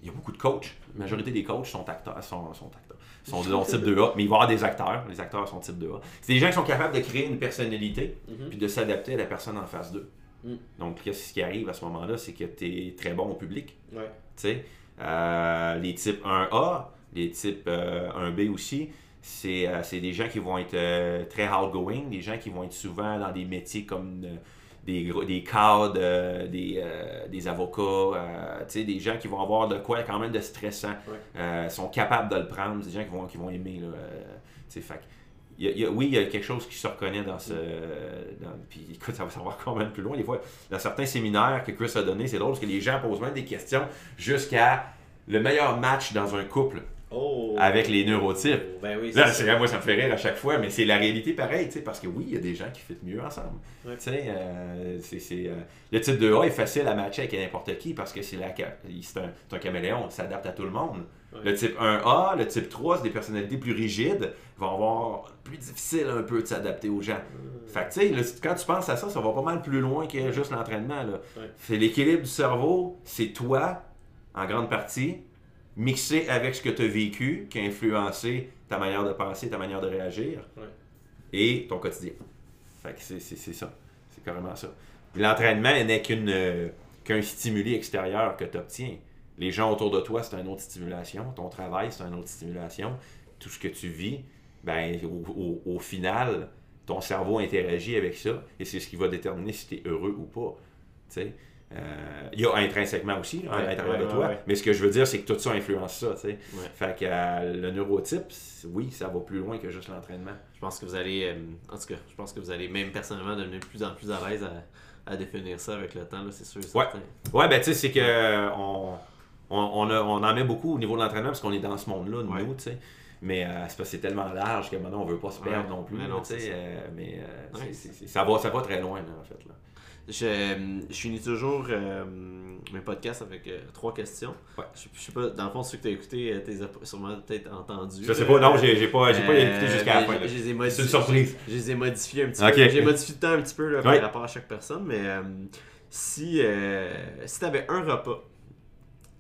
il y a beaucoup de coachs. La majorité des coachs sont acteurs, sont, sont acteurs. Sont leur type 2A, mais il va y avoir des acteurs. Les acteurs sont type 2A. C'est des gens qui sont capables de créer une personnalité Mhm. puis de s'adapter à la personne en face d'eux. Mm. Donc, qu'est-ce qui arrive à ce moment-là, c'est que tu es très bon au public. Ouais. Euh, les types 1A, les types euh, 1B aussi, c'est euh, c'est des gens qui vont être euh, très outgoing, des gens qui vont être souvent dans des métiers comme euh, des, gros- des cadres, euh, des, euh, des avocats, euh, des gens qui vont avoir de quoi quand même de stressant, Ouais. sont capables de le prendre, des gens qui vont, qui vont aimer. Là, fait il y a- il y a- oui, il y a quelque chose qui se reconnaît dans ce. dans- puis écoute, ça va savoir quand même plus loin. Des fois, dans certains séminaires que Chris a donné, c'est drôle parce que les gens posent même des questions jusqu'à le meilleur match dans un couple Oh. avec les neurotypes. Ben oui, Là, c'est moi, ça me fait rire à chaque fois, mais c'est la réalité pareil, tu sais, parce que oui, il y a des gens qui fit mieux ensemble. Ouais. Euh, euh, le type 2A est facile à matcher avec n'importe qui parce que c'est, un, un caméléon, il s'adapte à tout le monde. Ouais. Le type 1A, le type 3, c'est des personnalités plus rigides, vont avoir plus difficile un peu de s'adapter aux gens. Fait que, tu sais, quand tu penses à ça, ça va pas mal plus loin que juste l'entraînement. Ouais. C'est l'équilibre du cerveau, c'est toi, en grande partie, mixé avec ce que tu as vécu, qui a influencé ta manière de penser, ta manière de réagir, Ouais. et ton quotidien. Fait que c'est, c'est, c'est ça. C'est carrément ça. Puis l'entraînement n'est qu'une, euh, qu'un stimuli extérieur que tu obtiens. Les gens autour de toi, c'est une autre stimulation. Ton travail, c'est une autre stimulation. Tout ce que tu vis, ben, au, au- au final, ton cerveau interagit avec ça et c'est ce qui va déterminer si tu es heureux ou pas. Il y a intrinsèquement aussi à Ouais, l'intérieur ouais, de toi, ouais, mais ce que je veux dire, c'est que tout ça influence ça. tu sais. Ouais. Fait que euh, le neurotype, oui, ça va plus loin que juste l'entraînement. Je pense que vous allez, euh, en tout cas, je pense que vous allez même personnellement devenir de plus en plus à l'aise à, à définir ça avec le temps, c'est sûr. Ouais. Ouais, ben tu sais, c'est que euh, on, on, on, a- on en met beaucoup au niveau de l'entraînement parce qu'on est dans ce monde-là, nous, tu sais. Mais euh, c'est tellement large que maintenant on veut pas se perdre Ouais. non plus. Mais non, ça. euh, mais euh, Ouais. va, ça va très loin, là, en fait. Là. Je, je finis toujours euh, mes podcasts avec euh, trois questions. Ouais. Je, je sais pas, dans le fond, ceux que tu as écoutés, tu les as sûrement peut-être entendus. Je sais pas, non, j'ai pas, pas Euh, écouté jusqu'à la fin. C'est une surprise. Je les ai modifiés un petit peu. J'ai modifié le temps un petit peu là, par rapport à chaque personne, mais euh, si, euh, si tu avais un repas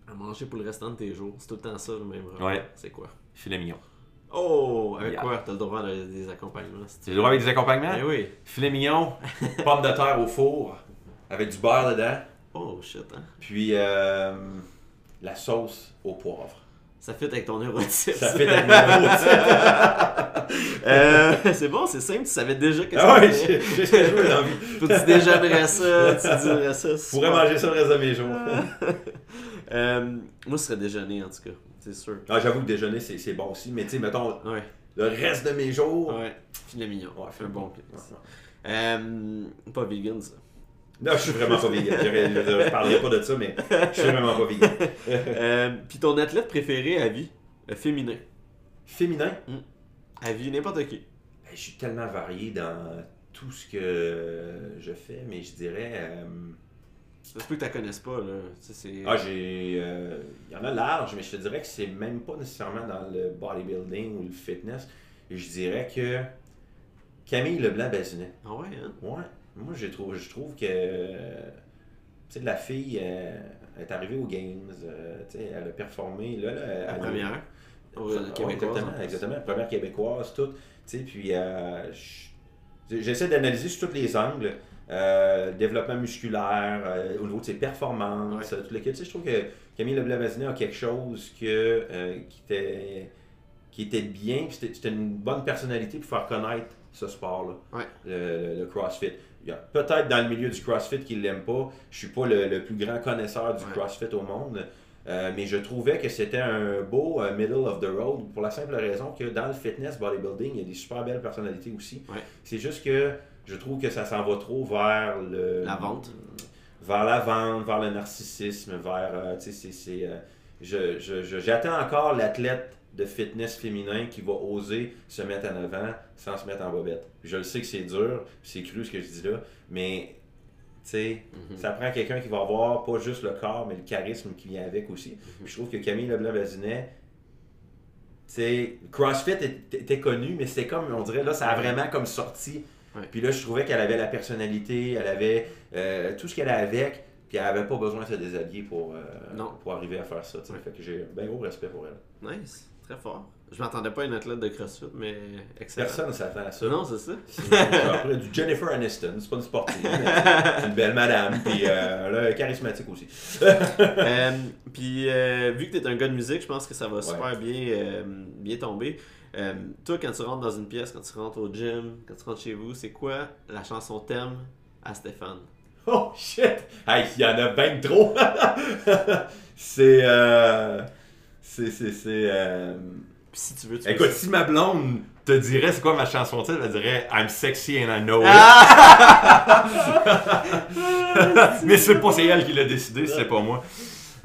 à manger pour le restant de tes jours, c'est tout le temps ça le même repas, Ouais. c'est quoi? Filet mignon. Oh Avec Yeah. quoi? T'as le droit de des accompagnements. si tu Tu as le droit avec des accompagnements? Eh oui. Filet mignon, pommes de terre au four, avec du beurre dedans, Oh shit, hein. puis euh, la sauce au poivre. Ça fit avec ton neurotype. Ça fait avec mon Euh, c'est bon, c'est simple, tu savais déjà que Ah ouais, j'ai veux dans vie. Tu déjeunerais ça, tu dirais ça. Je pourrais manger ça le reste de mes jours. Euh, moi, ce serait déjeuner en tout cas, c'est sûr. Ah, J'avoue que déjeuner, c'est c'est bon aussi, mais tu sais, mettons, Ouais, le reste de mes jours. ouais. Filet mignon. Ouais, un bon. Ouais. Euh, pas vegan ça. Non, je suis vraiment pas vegan. Je, je parlerai pas de ça, mais je suis vraiment pas vegan. Euh, Puis ton athlète préféré à vie, euh, féminin? Féminin, À vie, n'importe qui. ben, je suis tellement varié dans tout ce que je fais, mais je dirais. euh, Ça se peut que tu connaisses pas, là. C'est... Ah, j'ai. euh, Il y en a large, mais je te dirais que c'est même pas nécessairement dans le bodybuilding ou le fitness. Je dirais que Camille Leblanc-Bazinet. Ah ouais, hein? Ouais. Moi, je trouve, je trouve que. euh, Tu sais, la fille euh, est arrivée aux Games. euh, tu sais, elle a performé. Là, là, La première. Au Ouais, exactement, plus. exactement. La première québécoise, tout. Tu sais, puis euh, je- j'essaie d'analyser sur tous les angles. Euh, développement musculaire, euh, au niveau de ses performances, Ouais. tout le kit. Tu sais, je trouve que Camille Leblanc-Bazinet a quelque chose que, euh, qui, était, qui était bien, puis c'était une bonne personnalité pour faire connaître ce sport-là, Ouais. le, le CrossFit. Peut-être dans le milieu du CrossFit qui ne l'aiment pas. Je suis pas le, le plus grand connaisseur du Ouais. CrossFit au monde. Euh, mais je trouvais que c'était un beau euh, middle of the road pour la simple raison que dans le fitness bodybuilding, il y a des super belles personnalités aussi. Ouais. C'est juste que je trouve que ça s'en va trop vers le La vente. vers la vente, vers le narcissisme, vers euh, tu sais c'est c'est, euh, je- je- je- j'attends encore l'athlète de fitness féminin qui va oser se mettre en avant sans se mettre en bobette. Je le sais que c'est dur, c'est cru ce que je dis là, mais tu sais, Mhm. ça prend quelqu'un qui va avoir pas juste le corps, mais le charisme qui vient avec aussi. Mhm. Puis je trouve que Camille Leblanc-Bazinet, tu sais, CrossFit était, était connu, mais c'était comme, on dirait, là, ça a vraiment comme sorti. Ouais. Puis là, je trouvais qu'elle avait la personnalité, elle avait euh, tout ce qu'elle a avec, puis elle avait pas besoin de se déshabiller pour, euh, Non. pour arriver à faire ça. Ouais. Fait que j'ai un bien gros respect pour elle. Nice, très fort. Je m'attendais pas à une athlète de CrossFit, mais excellent. Personne ne s'attend à ça. Non, c'est ça. Après du Jennifer Aniston, c'est pas une sportive, mais c'est une belle madame, puis euh, elle est charismatique aussi. Euh, Puis, euh, vu que tu es un gars de musique, je pense que ça va super bien, bien tomber. Euh, toi, quand tu rentres dans une pièce, quand tu rentres au gym, quand tu rentres chez vous, c'est quoi la chanson thème à Stéphane? Oh shit! Hey, il y en a bien trop! c'est. Euh, c'est. C'est. c'est euh, si tu veux, tu Écoute, si ma blonde te dirait c'est quoi ma chanson titre, elle dirait I'm sexy and I know it. Mais c'est pas c'est elle qui l'a décidé, c'est pas moi.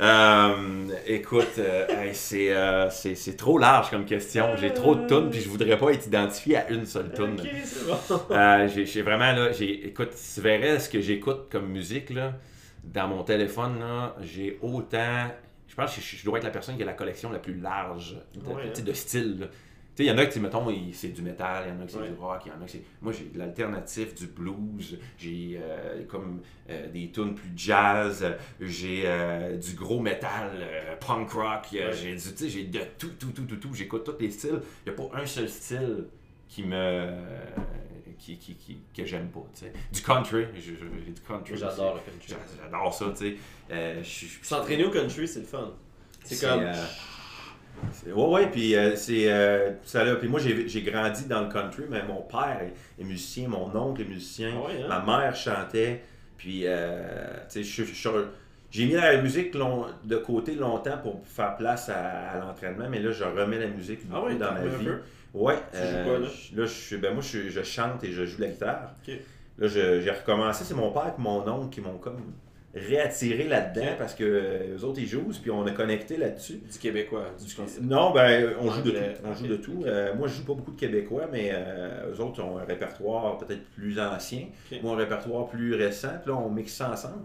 Euh, écoute, euh, hey, c'est, euh, c'est, c'est trop large comme question. J'ai trop de tunes, puis je voudrais pas être identifié à une seule tune. c'est bon. J'ai, j'ai vraiment là, j'ai, écoute, tu verrais ce que j'écoute comme musique là, dans mon téléphone là, j'ai autant. Je pense que je, je dois être la personne qui a la collection la plus large de, Ouais, hein. de style. là. Tu sais, il y en a qui, mettons, c'est du métal, il y en a qui c'est Ouais. du rock, il y en a qui c'est. Moi, j'ai de l'alternatif, du blues, j'ai euh, comme euh, des tunes plus jazz, j'ai euh, du gros métal, punk rock, Ouais. j'ai du, tu sais, j'ai de tout, tout, tout, tout, tout. J'écoute tous les styles. Il n'y a pas un seul style qui me. qui, qui, qui- que j'aime pas, tu sais. Du country, j'ai du country. J'adore le country. J'a- J'adore ça, tu sais. S'entraîner au country, c'est le fun. C'est comme. euh, ouais, ouais, puis euh, c'est euh, ça là. Puis moi, j'ai grandi dans le country, mais mon père est, est musicien, mon oncle est musicien, Ah ouais, hein? ma mère chantait. Puis, euh, tu sais, je je j'ai mis la musique long- de côté longtemps pour faire place à, à l'entraînement, mais là, je remets la musique Ah ouais, dans ma vie. Ouais. Tu joues quoi, là? je- je suis, ben moi, je, je chante et je joue la guitare. Là, je- j'ai recommencé. C'est mon père et mon oncle qui m'ont comme réattiré là-dedans parce que euh, eux autres, ils jouent, puis on a connecté là-dessus. Du québécois, du français. Non, ben, on joue de tout. On joue de tout. Euh, moi, je joue pas beaucoup de Québécois, mais euh, eux autres ont un répertoire peut-être plus ancien. Moi, un répertoire plus récent. Puis là, on mixe ça ensemble.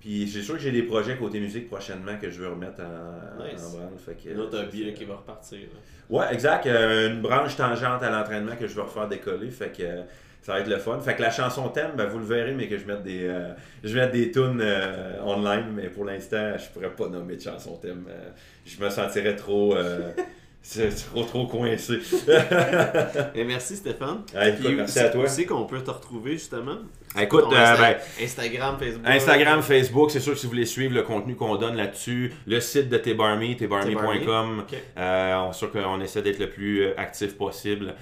Puis c'est sûr que j'ai des projets côté musique prochainement que je veux remettre en, Nice. en branle. Fait que, Un autre ça, hobby là, c'est- qui va repartir. là. Ouais, exact. Euh, une branche tangente à l'entraînement que je veux refaire décoller. Fait que ça va être le fun. Fait que la chanson thème, ben, vous le verrez, mais que je mette des, euh, je vais mettre des tunes euh, online. Mais pour l'instant, je pourrais pas nommer de chanson thème. Euh, je me sentirais trop, euh, c'est trop, trop coincé. Et merci Stéphane. Ouais, écoute, merci à toi. C'est qu'on peut te retrouver justement Écoute, euh, ben, Instagram, Facebook. Instagram, Facebook, c'est sûr que si vous voulez suivre le contenu qu'on donne là-dessus, le site de Ok. euh, on est sûr qu'on essaie d'être le plus actif possible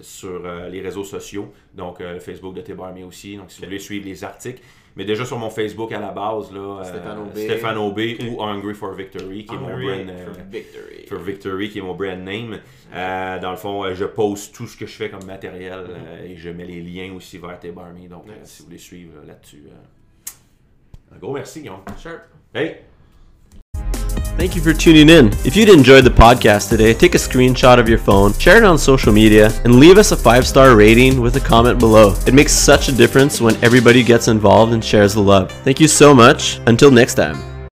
sur euh, les réseaux sociaux, donc euh, le Facebook de Tbarmy aussi, donc si vous voulez suivre les articles. Mais déjà sur mon Facebook à la base, là, euh, Stéphane Aubé Ok. ou Hungry for Victory, qui est mon brand. euh, for victory. for Victory, qui est mon brand name. Euh, dans le fond, euh, je poste tout ce que je fais comme matériel euh, et je mets les liens aussi vers Tbarmy. Donc, euh, Nice. si vous voulez suivre euh, là-dessus. euh, Un gros merci, Guillaume. Hey! Thank you for tuning in. If you'd enjoyed the podcast today, take a screenshot of your phone, share it on social media, and leave us a five star rating with a comment below. It makes such a difference when everybody gets involved and shares the love. Thank you so much. Until next time.